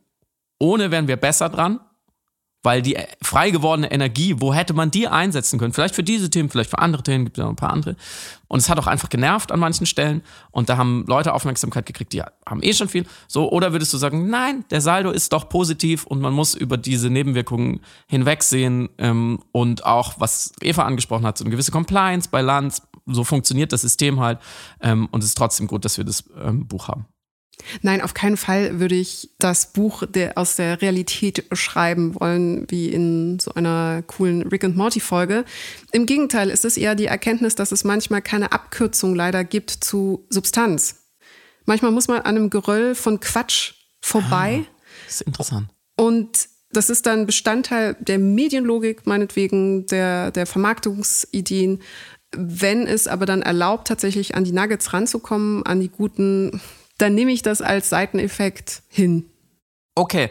ohne wären wir besser dran? Weil die frei gewordene Energie, wo hätte man die einsetzen können? Vielleicht für diese Themen, vielleicht für andere Themen, gibt es ja noch ein paar andere. Und es hat auch einfach genervt an manchen Stellen. Und da haben Leute Aufmerksamkeit gekriegt, die haben eh schon viel. So, oder würdest du sagen, nein, der Saldo ist doch positiv und man muss über diese Nebenwirkungen hinwegsehen ähm, und auch, was Eva angesprochen hat, so eine gewisse Compliance bei Lands. So funktioniert das System halt. Ähm, und es ist trotzdem gut, dass wir das ähm, Buch haben. Nein, auf keinen Fall würde ich das Buch der, aus der Realität schreiben wollen, wie in so einer coolen Rick and Morty Folge. Im Gegenteil, ist es eher die Erkenntnis, dass es manchmal keine Abkürzung leider gibt zu Substanz. Manchmal muss man an einem Geröll von Quatsch vorbei. Ah, das ist interessant. Und das ist dann Bestandteil der Medienlogik, meinetwegen der, der Vermarktungsideen. Wenn es aber dann erlaubt, tatsächlich an die Nuggets ranzukommen, an die guten dann nehme ich das als Seiteneffekt hin. Okay,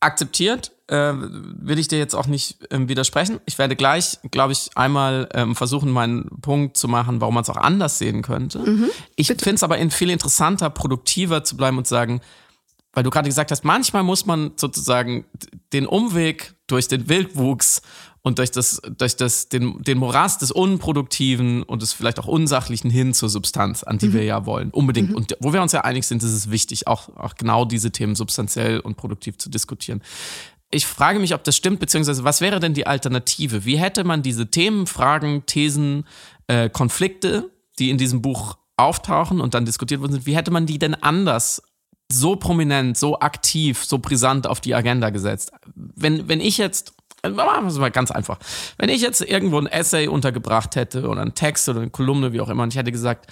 akzeptiert. Äh, will ich dir jetzt auch nicht ähm, widersprechen. Ich werde gleich, glaube ich, einmal ähm, versuchen, meinen Punkt zu machen, warum man es auch anders sehen könnte. Mhm, ich finde es aber viel interessanter, produktiver zu bleiben und sagen, weil du gerade gesagt hast, manchmal muss man sozusagen den Umweg durch den Wildwuchs und durch das, durch das, den, den Morast des Unproduktiven und des vielleicht auch Unsachlichen hin zur Substanz, an die mhm. wir ja wollen. Unbedingt. Mhm. Und wo wir uns ja einig sind, ist es wichtig, auch, auch genau diese Themen substanziell und produktiv zu diskutieren. Ich frage mich, ob das stimmt, beziehungsweise was wäre denn die Alternative? Wie hätte man diese Themen, Fragen, Thesen, äh, Konflikte, die in diesem Buch auftauchen und dann diskutiert worden sind, wie hätte man die denn anders so prominent, so aktiv, so brisant auf die Agenda gesetzt? Wenn, wenn ich jetzt Machen wir es mal ganz einfach. Wenn ich jetzt irgendwo ein Essay untergebracht hätte oder einen Text oder eine Kolumne, wie auch immer, und ich hätte gesagt,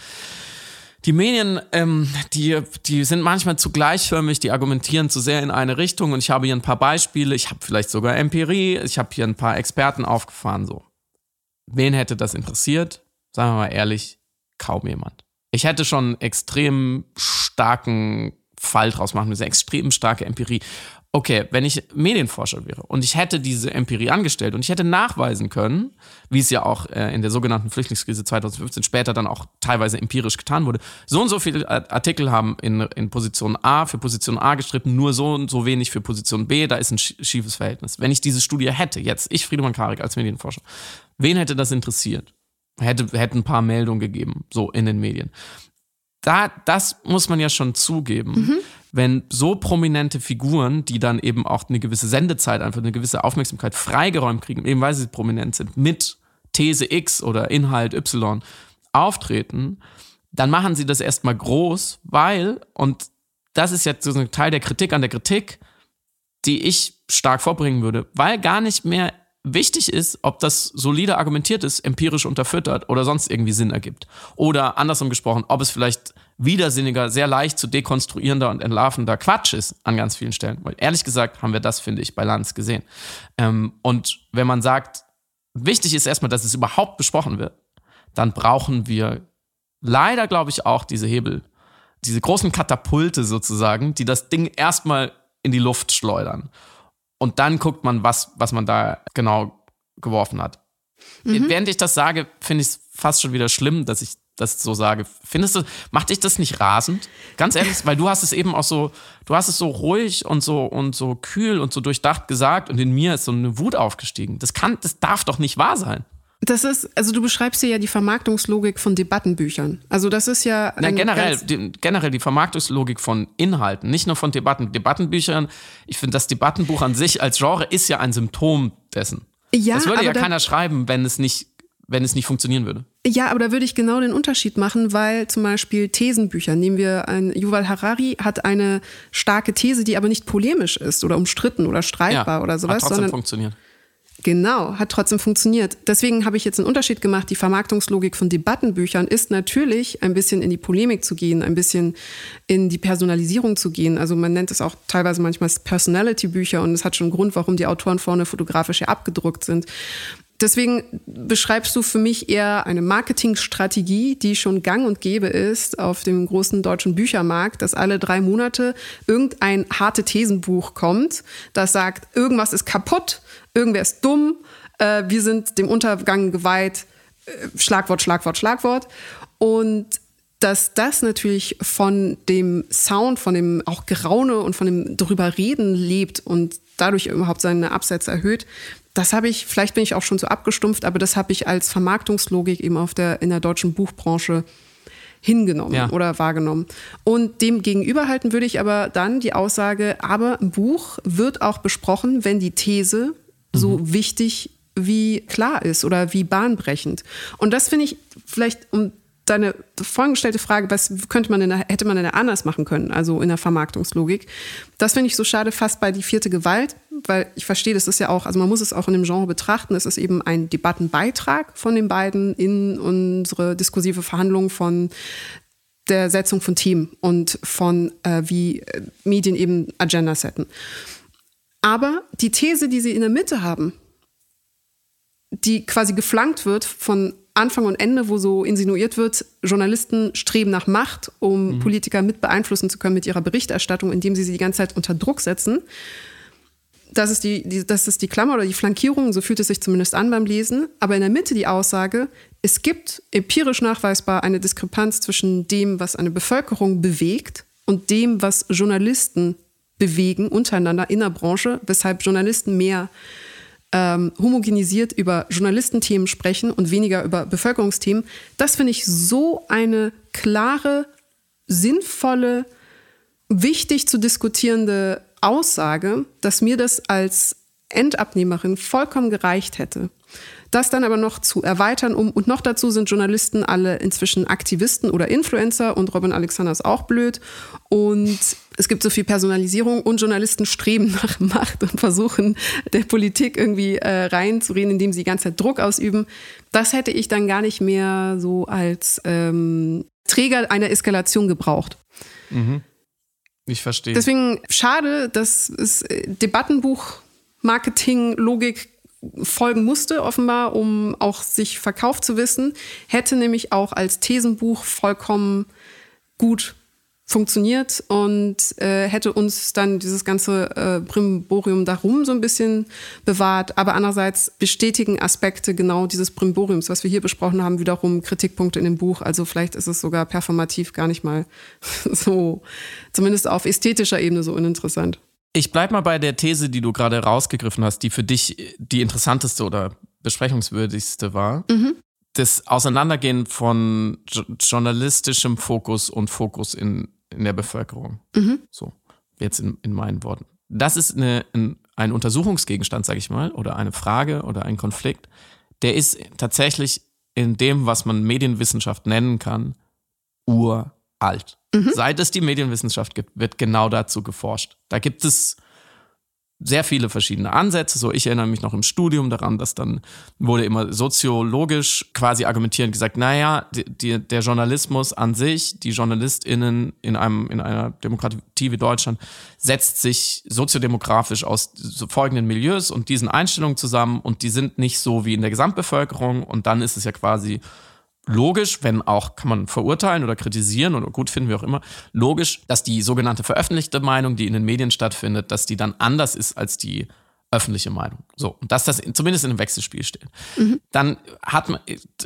die Medien, ähm, die, die sind manchmal zu gleichförmig, die argumentieren zu sehr in eine Richtung und ich habe hier ein paar Beispiele, ich habe vielleicht sogar Empirie, ich habe hier ein paar Experten aufgefahren, so. Wen hätte das interessiert? Sagen wir mal ehrlich, kaum jemand. Ich hätte schon extrem starken Fall draus machen müssen, extrem starke Empirie okay, wenn ich Medienforscher wäre und ich hätte diese Empirie angestellt und ich hätte nachweisen können, wie es ja auch äh, in der sogenannten Flüchtlingskrise 2015 später dann auch teilweise empirisch getan wurde, so und so viele Artikel haben in, in Position A für Position A gestritten, nur so und so wenig für Position B, da ist ein schiefes Verhältnis. Wenn ich diese Studie hätte, jetzt ich, Friedemann Karik als Medienforscher, wen hätte das interessiert? Hätte, hätte ein paar Meldungen gegeben, so in den Medien. Da, das muss man ja schon zugeben. Mhm wenn so prominente Figuren, die dann eben auch eine gewisse Sendezeit, einfach eine gewisse Aufmerksamkeit freigeräumt kriegen, eben weil sie prominent sind, mit These X oder Inhalt Y auftreten, dann machen sie das erstmal groß, weil, und das ist jetzt so ein Teil der Kritik an der Kritik, die ich stark vorbringen würde, weil gar nicht mehr wichtig ist, ob das solide argumentiert ist, empirisch unterfüttert oder sonst irgendwie Sinn ergibt. Oder andersrum gesprochen, ob es vielleicht widersinniger, sehr leicht zu dekonstruierender und entlarvender Quatsch ist an ganz vielen Stellen. Weil ehrlich gesagt haben wir das, finde ich, bei Lanz gesehen. Ähm, und wenn man sagt, wichtig ist erstmal, dass es überhaupt besprochen wird, dann brauchen wir leider, glaube ich, auch diese Hebel, diese großen Katapulte sozusagen, die das Ding erstmal in die Luft schleudern. Und dann guckt man, was, was man da genau geworfen hat. Mhm. Während ich das sage, finde ich es fast schon wieder schlimm, dass ich das so sage. Findest du, macht dich das nicht rasend? Ganz ehrlich, weil du hast es eben auch so, du hast es so ruhig und so und so kühl und so durchdacht gesagt und in mir ist so eine Wut aufgestiegen. Das kann, das darf doch nicht wahr sein. Das ist, also du beschreibst hier ja die Vermarktungslogik von Debattenbüchern. Also das ist ja. Na, generell, die, generell die Vermarktungslogik von Inhalten, nicht nur von Debatten. Debattenbüchern, ich finde, das Debattenbuch an sich als Genre ist ja ein Symptom dessen. Ja, das würde ja keiner schreiben, wenn es nicht, wenn es nicht funktionieren würde. Ja, aber da würde ich genau den Unterschied machen, weil zum Beispiel Thesenbücher, nehmen wir ein, Yuval Harari hat eine starke These, die aber nicht polemisch ist oder umstritten oder streitbar ja, oder sowas. Hat trotzdem sondern funktioniert. Genau, hat trotzdem funktioniert. Deswegen habe ich jetzt einen Unterschied gemacht. Die Vermarktungslogik von Debattenbüchern ist natürlich ein bisschen in die Polemik zu gehen, ein bisschen in die Personalisierung zu gehen. Also man nennt es auch teilweise manchmal Personality-Bücher und es hat schon einen Grund, warum die Autoren vorne fotografisch abgedruckt sind. Deswegen beschreibst du für mich eher eine Marketingstrategie, die schon gang und gäbe ist auf dem großen deutschen Büchermarkt, dass alle drei Monate irgendein harte Thesenbuch kommt, das sagt, irgendwas ist kaputt, irgendwer ist dumm, äh, wir sind dem Untergang geweiht, äh, Schlagwort, Schlagwort, Schlagwort. Und dass das natürlich von dem Sound, von dem auch Geraune und von dem drüber reden lebt und dadurch überhaupt seine Absätze erhöht, das habe ich, vielleicht bin ich auch schon so abgestumpft, aber das habe ich als Vermarktungslogik eben auf der, in der deutschen Buchbranche hingenommen ja. oder wahrgenommen. Und dem gegenüberhalten würde ich aber dann die Aussage, aber ein Buch wird auch besprochen, wenn die These so mhm. wichtig wie klar ist oder wie bahnbrechend. Und das finde ich vielleicht, um deine vorgestellte Frage, was könnte man denn, hätte man denn anders machen können, also in der Vermarktungslogik. Das finde ich so schade fast bei die vierte Gewalt, weil ich verstehe, das ist ja auch, also man muss es auch in dem Genre betrachten, es ist eben ein Debattenbeitrag von den beiden in unsere diskursive Verhandlung von der Setzung von Themen und von äh, wie äh, Medien eben Agenda setzen. Aber die These, die sie in der Mitte haben, die quasi geflankt wird von Anfang und Ende, wo so insinuiert wird, Journalisten streben nach Macht, um mhm. Politiker mit beeinflussen zu können mit ihrer Berichterstattung, indem sie sie die ganze Zeit unter Druck setzen. Das ist die, die, das ist die Klammer oder die Flankierung, so fühlt es sich zumindest an beim Lesen. Aber in der Mitte die Aussage, es gibt empirisch nachweisbar eine Diskrepanz zwischen dem, was eine Bevölkerung bewegt und dem, was Journalisten bewegen untereinander in der Branche, weshalb Journalisten mehr ähm, homogenisiert über Journalistenthemen sprechen und weniger über Bevölkerungsthemen. Das finde ich so eine klare, sinnvolle, wichtig zu diskutierende Aussage, dass mir das als Endabnehmerin vollkommen gereicht hätte. Das dann aber noch zu erweitern, um, und noch dazu sind Journalisten alle inzwischen Aktivisten oder Influencer und Robin Alexander ist auch blöd. Und es gibt so viel Personalisierung und Journalisten streben nach Macht und versuchen, der Politik irgendwie äh, reinzureden, indem sie die ganze Zeit Druck ausüben. Das hätte ich dann gar nicht mehr so als ähm, Träger einer Eskalation gebraucht. Mhm. Ich verstehe. Deswegen schade, dass es äh, Debattenbuch Marketing-Logik folgen musste, offenbar, um auch sich verkauft zu wissen, hätte nämlich auch als Thesenbuch vollkommen gut funktioniert und äh, hätte uns dann dieses ganze äh, Brimborium darum so ein bisschen bewahrt. Aber andererseits bestätigen Aspekte genau dieses Brimboriums, was wir hier besprochen haben, wiederum Kritikpunkte in dem Buch. Also vielleicht ist es sogar performativ gar nicht mal so, zumindest auf ästhetischer Ebene so uninteressant. Ich bleibe mal bei der These, die du gerade rausgegriffen hast, die für dich die interessanteste oder besprechungswürdigste war. Mhm. Das Auseinandergehen von journalistischem Fokus und Fokus in, in der Bevölkerung. Mhm. So, jetzt in, in meinen Worten. Das ist eine, ein, ein Untersuchungsgegenstand, sage ich mal, oder eine Frage oder ein Konflikt, der ist tatsächlich in dem, was man Medienwissenschaft nennen kann, uralt. Mhm. Seit es die Medienwissenschaft gibt, wird genau dazu geforscht. Da gibt es sehr viele verschiedene Ansätze. So, ich erinnere mich noch im Studium daran, dass dann wurde immer soziologisch quasi argumentierend gesagt, naja, die, die, der Journalismus an sich, die JournalistInnen in einem, in einer Demokratie wie Deutschland, setzt sich soziodemografisch aus folgenden Milieus und diesen Einstellungen zusammen und die sind nicht so wie in der Gesamtbevölkerung und dann ist es ja quasi logisch, wenn auch, kann man verurteilen oder kritisieren oder gut finden, wie auch immer, logisch, dass die sogenannte veröffentlichte Meinung, die in den Medien stattfindet, dass die dann anders ist als die öffentliche Meinung. So, und dass das zumindest in einem Wechselspiel steht. Mhm. Dann hat man,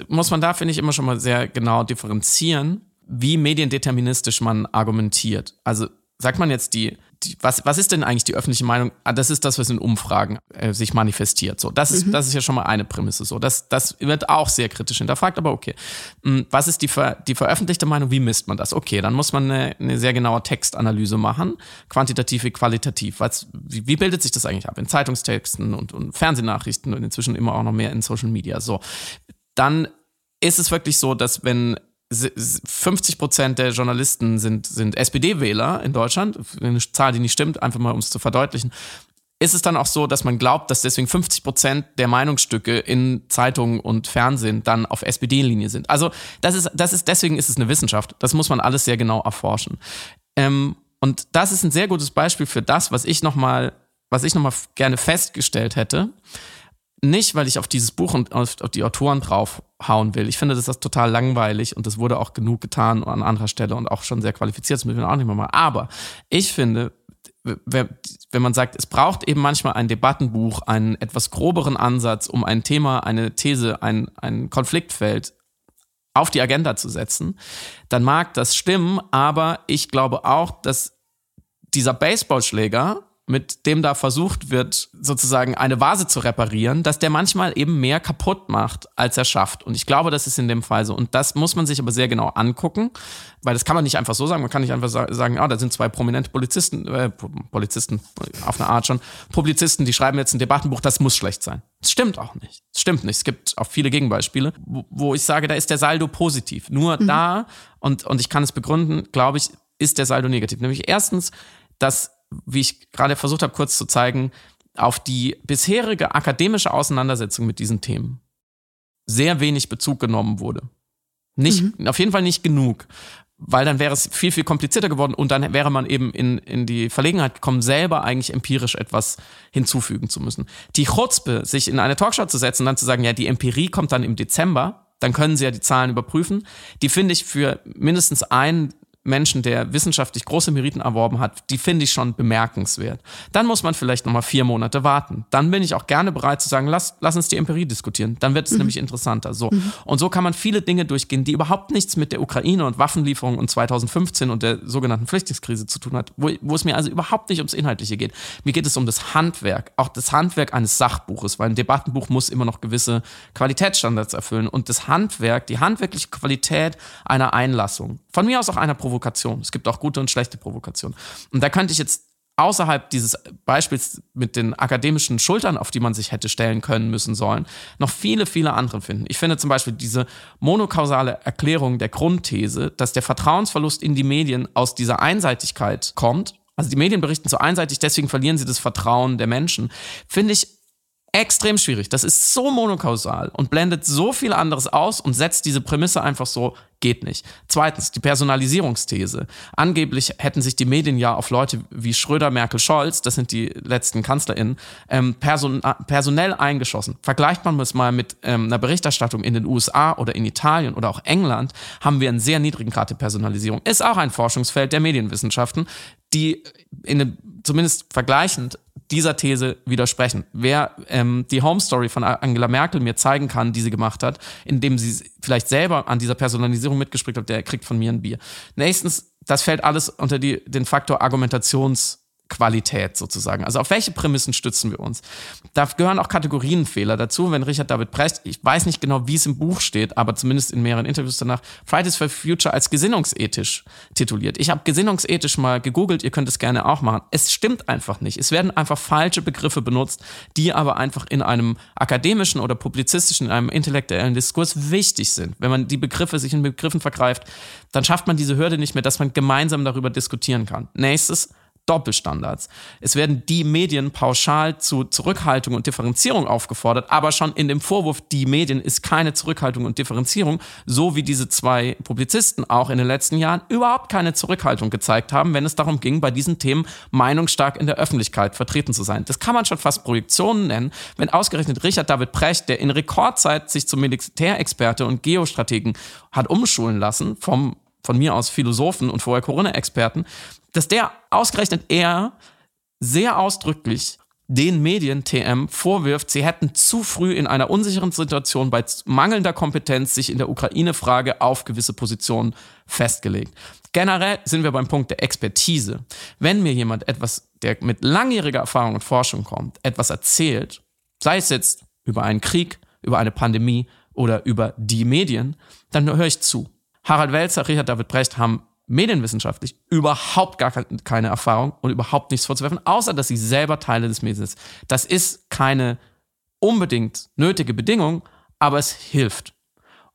muss man da, finde ich, immer schon mal sehr genau differenzieren, wie mediendeterministisch man argumentiert. Also sagt man jetzt die die, was, was ist denn eigentlich die öffentliche Meinung? Ah, das ist das, was in Umfragen äh, sich manifestiert. So, das ist, mhm. das ist ja schon mal eine Prämisse. So, das, das wird auch sehr kritisch hinterfragt, aber okay. Hm, was ist die, ver, die veröffentlichte Meinung? Wie misst man das? Okay, dann muss man eine, eine sehr genaue Textanalyse machen, quantitativ wie qualitativ. Was, wie, wie bildet sich das eigentlich ab? In Zeitungstexten und, und Fernsehnachrichten und inzwischen immer auch noch mehr in Social Media. So, dann ist es wirklich so, dass wenn 50 Prozent der Journalisten sind, sind SPD-Wähler in Deutschland. Eine Zahl, die nicht stimmt, einfach mal um es zu verdeutlichen. Ist es dann auch so, dass man glaubt, dass deswegen 50 Prozent der Meinungsstücke in Zeitungen und Fernsehen dann auf SPD-Linie sind? Also, das ist, das ist, deswegen ist es eine Wissenschaft. Das muss man alles sehr genau erforschen. Ähm, und das ist ein sehr gutes Beispiel für das, was ich nochmal, was ich nochmal gerne festgestellt hätte nicht, weil ich auf dieses Buch und auf, die Autoren draufhauen will. Ich finde, das ist total langweilig und das wurde auch genug getan an anderer Stelle und auch schon sehr qualifiziert. Das müssen wir auch nicht mehr machen. Aber ich finde, wenn man sagt, es braucht eben manchmal ein Debattenbuch, einen etwas groberen Ansatz, um ein Thema, eine These, ein, ein Konfliktfeld auf die Agenda zu setzen, dann mag das stimmen, aber ich glaube auch, dass dieser Baseballschläger mit dem da versucht wird, sozusagen eine Vase zu reparieren, dass der manchmal eben mehr kaputt macht, als er schafft. Und ich glaube, das ist in dem Fall so. Und das muss man sich aber sehr genau angucken, weil das kann man nicht einfach so sagen. Man kann nicht einfach sagen, ah, da sind zwei prominente Polizisten, äh, Polizisten auf eine Art schon, Publizisten, die schreiben jetzt ein Debattenbuch, das muss schlecht sein. Das stimmt auch nicht. Das stimmt nicht. Es gibt auch viele Gegenbeispiele, wo, wo ich sage, da ist der Saldo positiv. Nur mhm. da, und, und ich kann es begründen, glaube ich, ist der Saldo negativ. Nämlich erstens, dass wie ich gerade versucht habe, kurz zu zeigen, auf die bisherige akademische Auseinandersetzung mit diesen Themen sehr wenig Bezug genommen wurde. Nicht, mhm. auf jeden Fall nicht genug, weil dann wäre es viel, viel komplizierter geworden und dann wäre man eben in, in die Verlegenheit gekommen, selber eigentlich empirisch etwas hinzufügen zu müssen. Die Chutzpe, sich in eine Talkshow zu setzen und dann zu sagen, ja, die Empirie kommt dann im Dezember, dann können sie ja die Zahlen überprüfen, die finde ich für mindestens einen Menschen, der wissenschaftlich große Meriten erworben hat, die finde ich schon bemerkenswert. Dann muss man vielleicht nochmal vier Monate warten. Dann bin ich auch gerne bereit zu sagen, lass, lass uns die Empirie diskutieren. Dann wird es mhm. nämlich interessanter. So. Mhm. Und so kann man viele Dinge durchgehen, die überhaupt nichts mit der Ukraine und Waffenlieferung und 2015 und der sogenannten Flüchtlingskrise zu tun hat, wo, wo es mir also überhaupt nicht ums Inhaltliche geht. Mir geht es um das Handwerk, auch das Handwerk eines Sachbuches, weil ein Debattenbuch muss immer noch gewisse Qualitätsstandards erfüllen. Und das Handwerk, die handwerkliche Qualität einer Einlassung, von mir aus auch einer Provokation, Provokation. Es gibt auch gute und schlechte Provokationen. Und da könnte ich jetzt außerhalb dieses Beispiels mit den akademischen Schultern, auf die man sich hätte stellen können müssen sollen, noch viele, viele andere finden. Ich finde zum Beispiel diese monokausale Erklärung der Grundthese, dass der Vertrauensverlust in die Medien aus dieser Einseitigkeit kommt. Also die Medien berichten so einseitig, deswegen verlieren sie das Vertrauen der Menschen. Finde ich extrem schwierig. Das ist so monokausal und blendet so viel anderes aus und setzt diese Prämisse einfach so geht nicht. Zweitens, die Personalisierungsthese. Angeblich hätten sich die Medien ja auf Leute wie Schröder, Merkel, Scholz, das sind die letzten KanzlerInnen, ähm, person personell eingeschossen. Vergleicht man es mal mit ähm, einer Berichterstattung in den USA oder in Italien oder auch England, haben wir einen sehr niedrigen Grad der Personalisierung. Ist auch ein Forschungsfeld der Medienwissenschaften, die in den, zumindest vergleichend dieser These widersprechen. Wer ähm, die Home Story von Angela Merkel mir zeigen kann, die sie gemacht hat, indem sie vielleicht selber an dieser Personalisierung mitgespickt hat, der kriegt von mir ein Bier. Nächstens, das fällt alles unter die, den Faktor Argumentations- Qualität sozusagen? Also auf welche Prämissen stützen wir uns? Da gehören auch Kategorienfehler dazu. Wenn Richard David Brecht, ich weiß nicht genau, wie es im Buch steht, aber zumindest in mehreren Interviews danach, Fridays for Future als gesinnungsethisch tituliert. Ich habe gesinnungsethisch mal gegoogelt, ihr könnt es gerne auch machen. Es stimmt einfach nicht. Es werden einfach falsche Begriffe benutzt, die aber einfach in einem akademischen oder publizistischen, in einem intellektuellen Diskurs wichtig sind. Wenn man die Begriffe sich in Begriffen vergreift, dann schafft man diese Hürde nicht mehr, dass man gemeinsam darüber diskutieren kann. Nächstes, Doppelstandards. Es werden die Medien pauschal zu Zurückhaltung und Differenzierung aufgefordert, aber schon in dem Vorwurf, die Medien ist keine Zurückhaltung und Differenzierung, so wie diese zwei Publizisten auch in den letzten Jahren überhaupt keine Zurückhaltung gezeigt haben, wenn es darum ging, bei diesen Themen meinungsstark in der Öffentlichkeit vertreten zu sein. Das kann man schon fast Projektionen nennen, wenn ausgerechnet Richard David Precht, der in Rekordzeit sich zum Militärexperte und Geostrategen hat umschulen lassen, vom von mir aus Philosophen und vorher Corona-Experten, dass der ausgerechnet er sehr ausdrücklich den Medien TM vorwirft, sie hätten zu früh in einer unsicheren Situation bei mangelnder Kompetenz sich in der Ukraine-Frage auf gewisse Positionen festgelegt. Generell sind wir beim Punkt der Expertise. Wenn mir jemand etwas, der mit langjähriger Erfahrung und Forschung kommt, etwas erzählt, sei es jetzt über einen Krieg, über eine Pandemie oder über die Medien, dann höre ich zu. Harald Welzer, Richard David Brecht haben medienwissenschaftlich überhaupt gar keine Erfahrung und überhaupt nichts vorzuwerfen, außer dass sie selber Teile des Mediens sind. Das ist keine unbedingt nötige Bedingung, aber es hilft.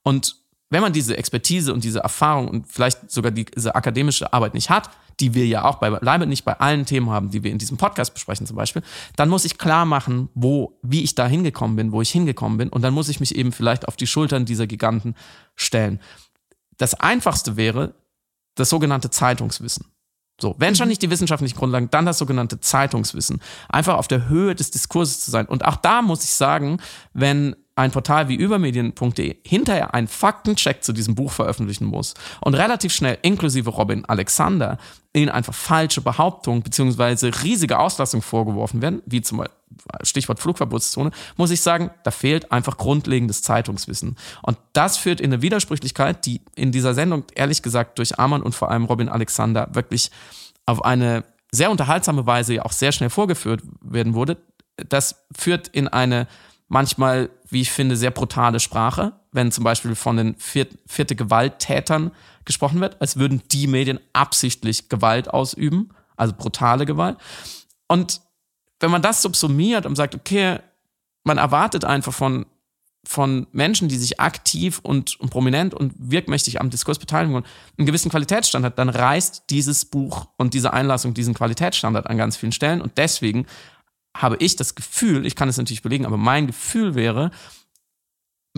Und wenn man diese Expertise und diese Erfahrung und vielleicht sogar diese akademische Arbeit nicht hat, die wir ja auch beileibe nicht bei allen Themen haben, die wir in diesem Podcast besprechen zum Beispiel, dann muss ich klar machen, wo, wie ich da hingekommen bin, wo ich hingekommen bin und dann muss ich mich eben vielleicht auf die Schultern dieser Giganten stellen. Das einfachste wäre, das sogenannte Zeitungswissen. So, wenn schon mhm. nicht die wissenschaftlichen Grundlagen, dann das sogenannte Zeitungswissen. Einfach auf der Höhe des Diskurses zu sein. Und auch da muss ich sagen, wenn ein Portal wie übermedien.de hinterher einen Faktencheck zu diesem Buch veröffentlichen muss und relativ schnell, inklusive Robin Alexander, ihnen einfach falsche Behauptungen bzw. riesige Auslassungen vorgeworfen werden, wie zum Beispiel Stichwort Flugverbotszone, muss ich sagen, da fehlt einfach grundlegendes Zeitungswissen. Und das führt in eine Widersprüchlichkeit, die in dieser Sendung ehrlich gesagt durch Arman und vor allem Robin Alexander wirklich auf eine sehr unterhaltsame Weise ja auch sehr schnell vorgeführt werden wurde. Das führt in eine manchmal, wie ich finde, sehr brutale Sprache, wenn zum Beispiel von den vierte, vierte Gewalttätern gesprochen wird, als würden die Medien absichtlich Gewalt ausüben, also brutale Gewalt. Und wenn man das subsumiert und sagt, okay, man erwartet einfach von, von Menschen, die sich aktiv und, und prominent und wirkmächtig am Diskurs beteiligen wollen, einen gewissen Qualitätsstandard, dann reißt dieses Buch und diese Einlassung diesen Qualitätsstandard an ganz vielen Stellen. Und deswegen habe ich das Gefühl, ich kann es natürlich belegen, aber mein Gefühl wäre,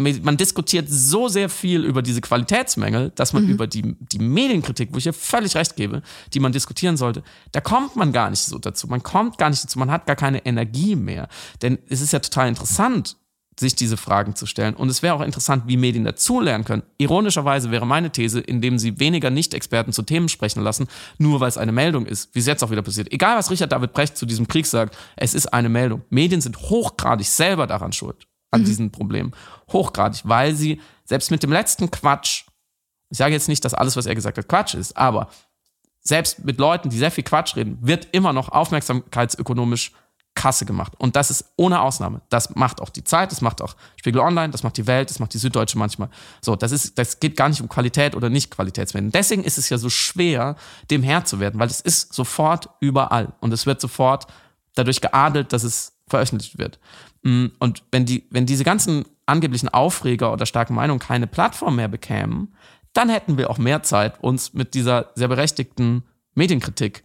man diskutiert so sehr viel über diese Qualitätsmängel, dass man mhm. über die, die Medienkritik, wo ich hier völlig recht gebe, die man diskutieren sollte, da kommt man gar nicht so dazu. Man kommt gar nicht dazu, man hat gar keine Energie mehr. Denn es ist ja total interessant, sich diese Fragen zu stellen. Und es wäre auch interessant, wie Medien dazulernen können. Ironischerweise wäre meine These, indem sie weniger Nicht-Experten zu Themen sprechen lassen, nur weil es eine Meldung ist, wie es jetzt auch wieder passiert. Egal, was Richard David Brecht zu diesem Krieg sagt, es ist eine Meldung. Medien sind hochgradig selber daran schuld an mhm. diesen Problemen. Hochgradig, weil sie selbst mit dem letzten Quatsch, ich sage jetzt nicht, dass alles, was er gesagt hat, Quatsch ist, aber selbst mit Leuten, die sehr viel Quatsch reden, wird immer noch aufmerksamkeitsökonomisch Kasse gemacht. Und das ist ohne Ausnahme. Das macht auch die Zeit, das macht auch Spiegel Online, das macht die Welt, das macht die Süddeutsche manchmal. So, das ist, das geht gar nicht um Qualität oder nicht Qualitätswenden. Deswegen ist es ja so schwer, dem Herr zu werden, weil es ist sofort überall und es wird sofort dadurch geadelt, dass es veröffentlicht wird. Mm, und wenn, die, wenn diese ganzen angeblichen Aufreger oder starken Meinungen keine Plattform mehr bekämen, dann hätten wir auch mehr Zeit, uns mit dieser sehr berechtigten Medienkritik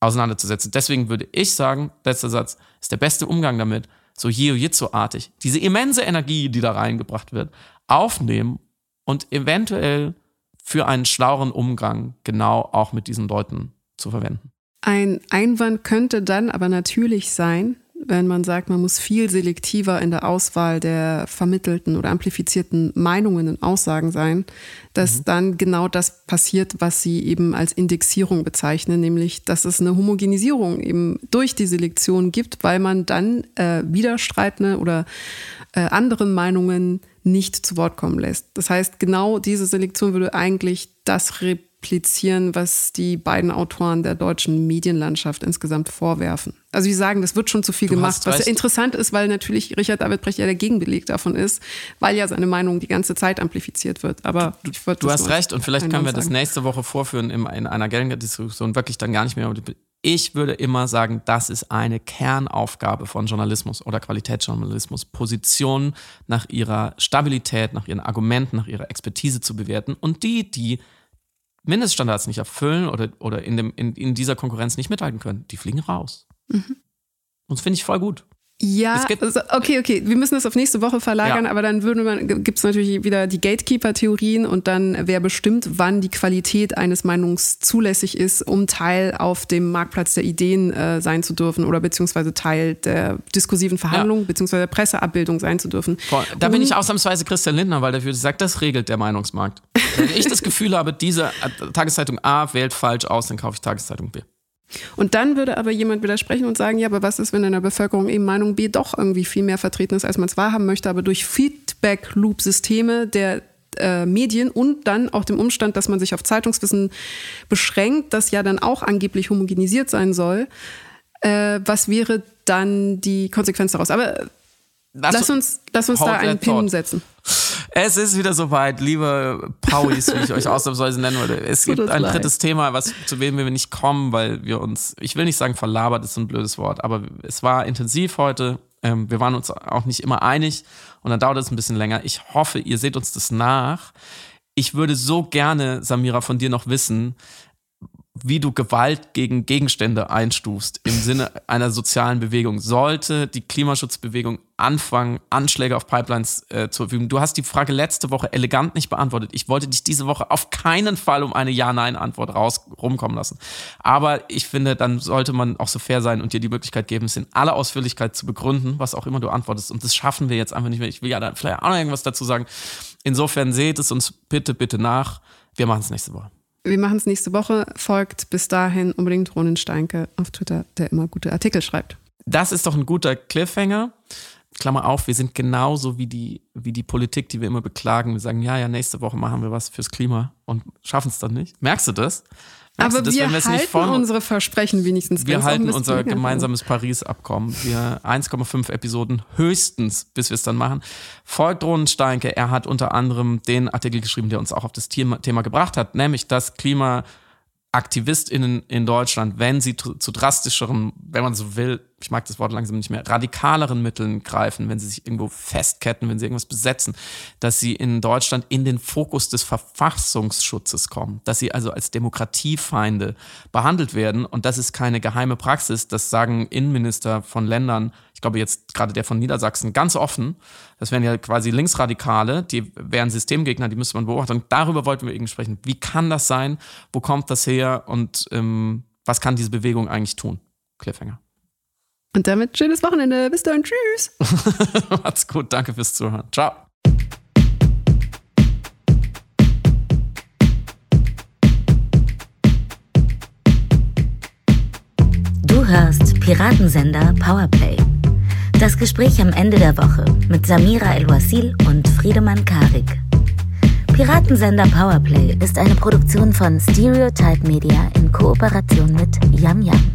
auseinanderzusetzen. Deswegen würde ich sagen, letzter Satz, ist der beste Umgang damit, so Jiu-Jitsu-artig, diese immense Energie, die da reingebracht wird, aufnehmen und eventuell für einen schlaueren Umgang genau auch mit diesen Leuten zu verwenden. Ein Einwand könnte dann aber natürlich sein, wenn man sagt, man muss viel selektiver in der Auswahl der vermittelten oder amplifizierten Meinungen und Aussagen sein, dass mhm. dann genau das passiert, was Sie eben als Indexierung bezeichnen, nämlich dass es eine Homogenisierung eben durch die Selektion gibt, weil man dann äh, widerstreitende oder äh, anderen Meinungen nicht zu Wort kommen lässt. Das heißt, genau diese Selektion würde eigentlich das multiplizieren, was die beiden Autoren der deutschen Medienlandschaft insgesamt vorwerfen. Also sie sagen, das wird schon zu viel du gemacht, was ja interessant ist, weil natürlich Richard David Brecht ja der Gegenbeleg davon ist, weil ja seine Meinung die ganze Zeit amplifiziert wird. Aber du, du hast recht und vielleicht können wir sagen. das nächste Woche vorführen in, in einer Gellinger-Diskussion wirklich dann gar nicht mehr ich würde immer sagen, das ist eine Kernaufgabe von Journalismus oder Qualitätsjournalismus, Positionen nach ihrer Stabilität, nach ihren Argumenten, nach ihrer Expertise zu bewerten. Und die, die Mindeststandards nicht erfüllen oder, oder in, dem, in, in dieser Konkurrenz nicht mithalten können, die fliegen raus. Mhm. Und das finde ich voll gut. Ja, also, okay, okay. Wir müssen das auf nächste Woche verlagern, ja. aber dann würde man, gibt es natürlich wieder die Gatekeeper-Theorien und dann wer bestimmt, wann die Qualität eines Meinungs zulässig ist, um Teil auf dem Marktplatz der Ideen äh, sein zu dürfen oder beziehungsweise Teil der diskursiven Verhandlung ja. beziehungsweise der Presseabbildung sein zu dürfen. Boah, da und, bin ich ausnahmsweise Christian Lindner, weil der würde sagen, das regelt der Meinungsmarkt. Wenn ich das Gefühl habe, diese äh, Tageszeitung A wählt falsch aus, dann kaufe ich Tageszeitung B. Und dann würde aber jemand widersprechen und sagen, ja, aber was ist, wenn in der Bevölkerung eben Meinung B doch irgendwie viel mehr vertreten ist, als man es wahrhaben möchte, aber durch Feedback-Loop-Systeme der äh, Medien und dann auch dem Umstand, dass man sich auf Zeitungswissen beschränkt, das ja dann auch angeblich homogenisiert sein soll. Äh, was wäre dann die Konsequenz daraus? Aber lass, lass uns, lass uns da einen Pin setzen. Es ist wieder soweit, liebe Pauis, wie ich euch ausnahmsweise nennen würde. Es gibt ein leid. drittes Thema, was, zu dem wir nicht kommen, weil wir uns, ich will nicht sagen verlabert, ist ein blödes Wort, aber es war intensiv heute. Ähm, wir waren uns auch nicht immer einig und dann dauert es ein bisschen länger. Ich hoffe, ihr seht uns das nach. Ich würde so gerne, Samira, von dir noch wissen, wie du Gewalt gegen Gegenstände einstufst im Sinne einer sozialen Bewegung. Sollte die Klimaschutzbewegung anfangen, Anschläge auf Pipelines äh, zu verfügen? Du hast die Frage letzte Woche elegant nicht beantwortet. Ich wollte dich diese Woche auf keinen Fall um eine Ja-Nein-Antwort raus rumkommen lassen. Aber ich finde, dann sollte man auch so fair sein und dir die Möglichkeit geben, es in aller Ausführlichkeit zu begründen, was auch immer du antwortest. Und das schaffen wir jetzt einfach nicht mehr. Ich will ja da vielleicht auch noch irgendwas dazu sagen. Insofern seht es uns bitte, bitte nach. Wir machen es nächste Woche. Wir machen es nächste Woche. Folgt bis dahin unbedingt Ronen Steinke auf Twitter, der immer gute Artikel schreibt. Das ist doch ein guter Cliffhanger. Klammer auf, wir sind genauso wie die, wie die Politik, die wir immer beklagen. Wir sagen, ja, ja, nächste Woche machen wir was fürs Klima und schaffen es dann nicht. Merkst du das? Aber das, wir halten von, unsere Versprechen wenigstens. Wir halten unser gemeinsames Paris-Abkommen. Wir 1,5 Episoden höchstens, bis wir es dann machen. Folgt Ronen Steinke. Er hat unter anderem den Artikel geschrieben, der uns auch auf das Thema, Thema gebracht hat, nämlich das Klima AktivistInnen in Deutschland, wenn sie zu drastischeren, wenn man so will, ich mag das Wort langsam nicht mehr, radikaleren Mitteln greifen, wenn sie sich irgendwo festketten, wenn sie irgendwas besetzen, dass sie in Deutschland in den Fokus des Verfassungsschutzes kommen, dass sie also als Demokratiefeinde behandelt werden. Und das ist keine geheime Praxis, das sagen Innenminister von Ländern, ich glaube jetzt gerade der von Niedersachsen, ganz offen. Das wären ja quasi Linksradikale, die wären Systemgegner, die müsste man beobachten. Darüber wollten wir eben sprechen. Wie kann das sein? Wo kommt das her? Und ähm, was kann diese Bewegung eigentlich tun? Cliffhanger. Und damit schönes Wochenende. Bis dann. Tschüss. Macht's gut. Danke fürs Zuhören. Ciao. Du hörst Piratensender Powerplay. Das Gespräch am Ende der Woche mit Samira El-Wasil und Friedemann Karik. Piratensender Powerplay ist eine Produktion von Stereotype Media in Kooperation mit Yam Yam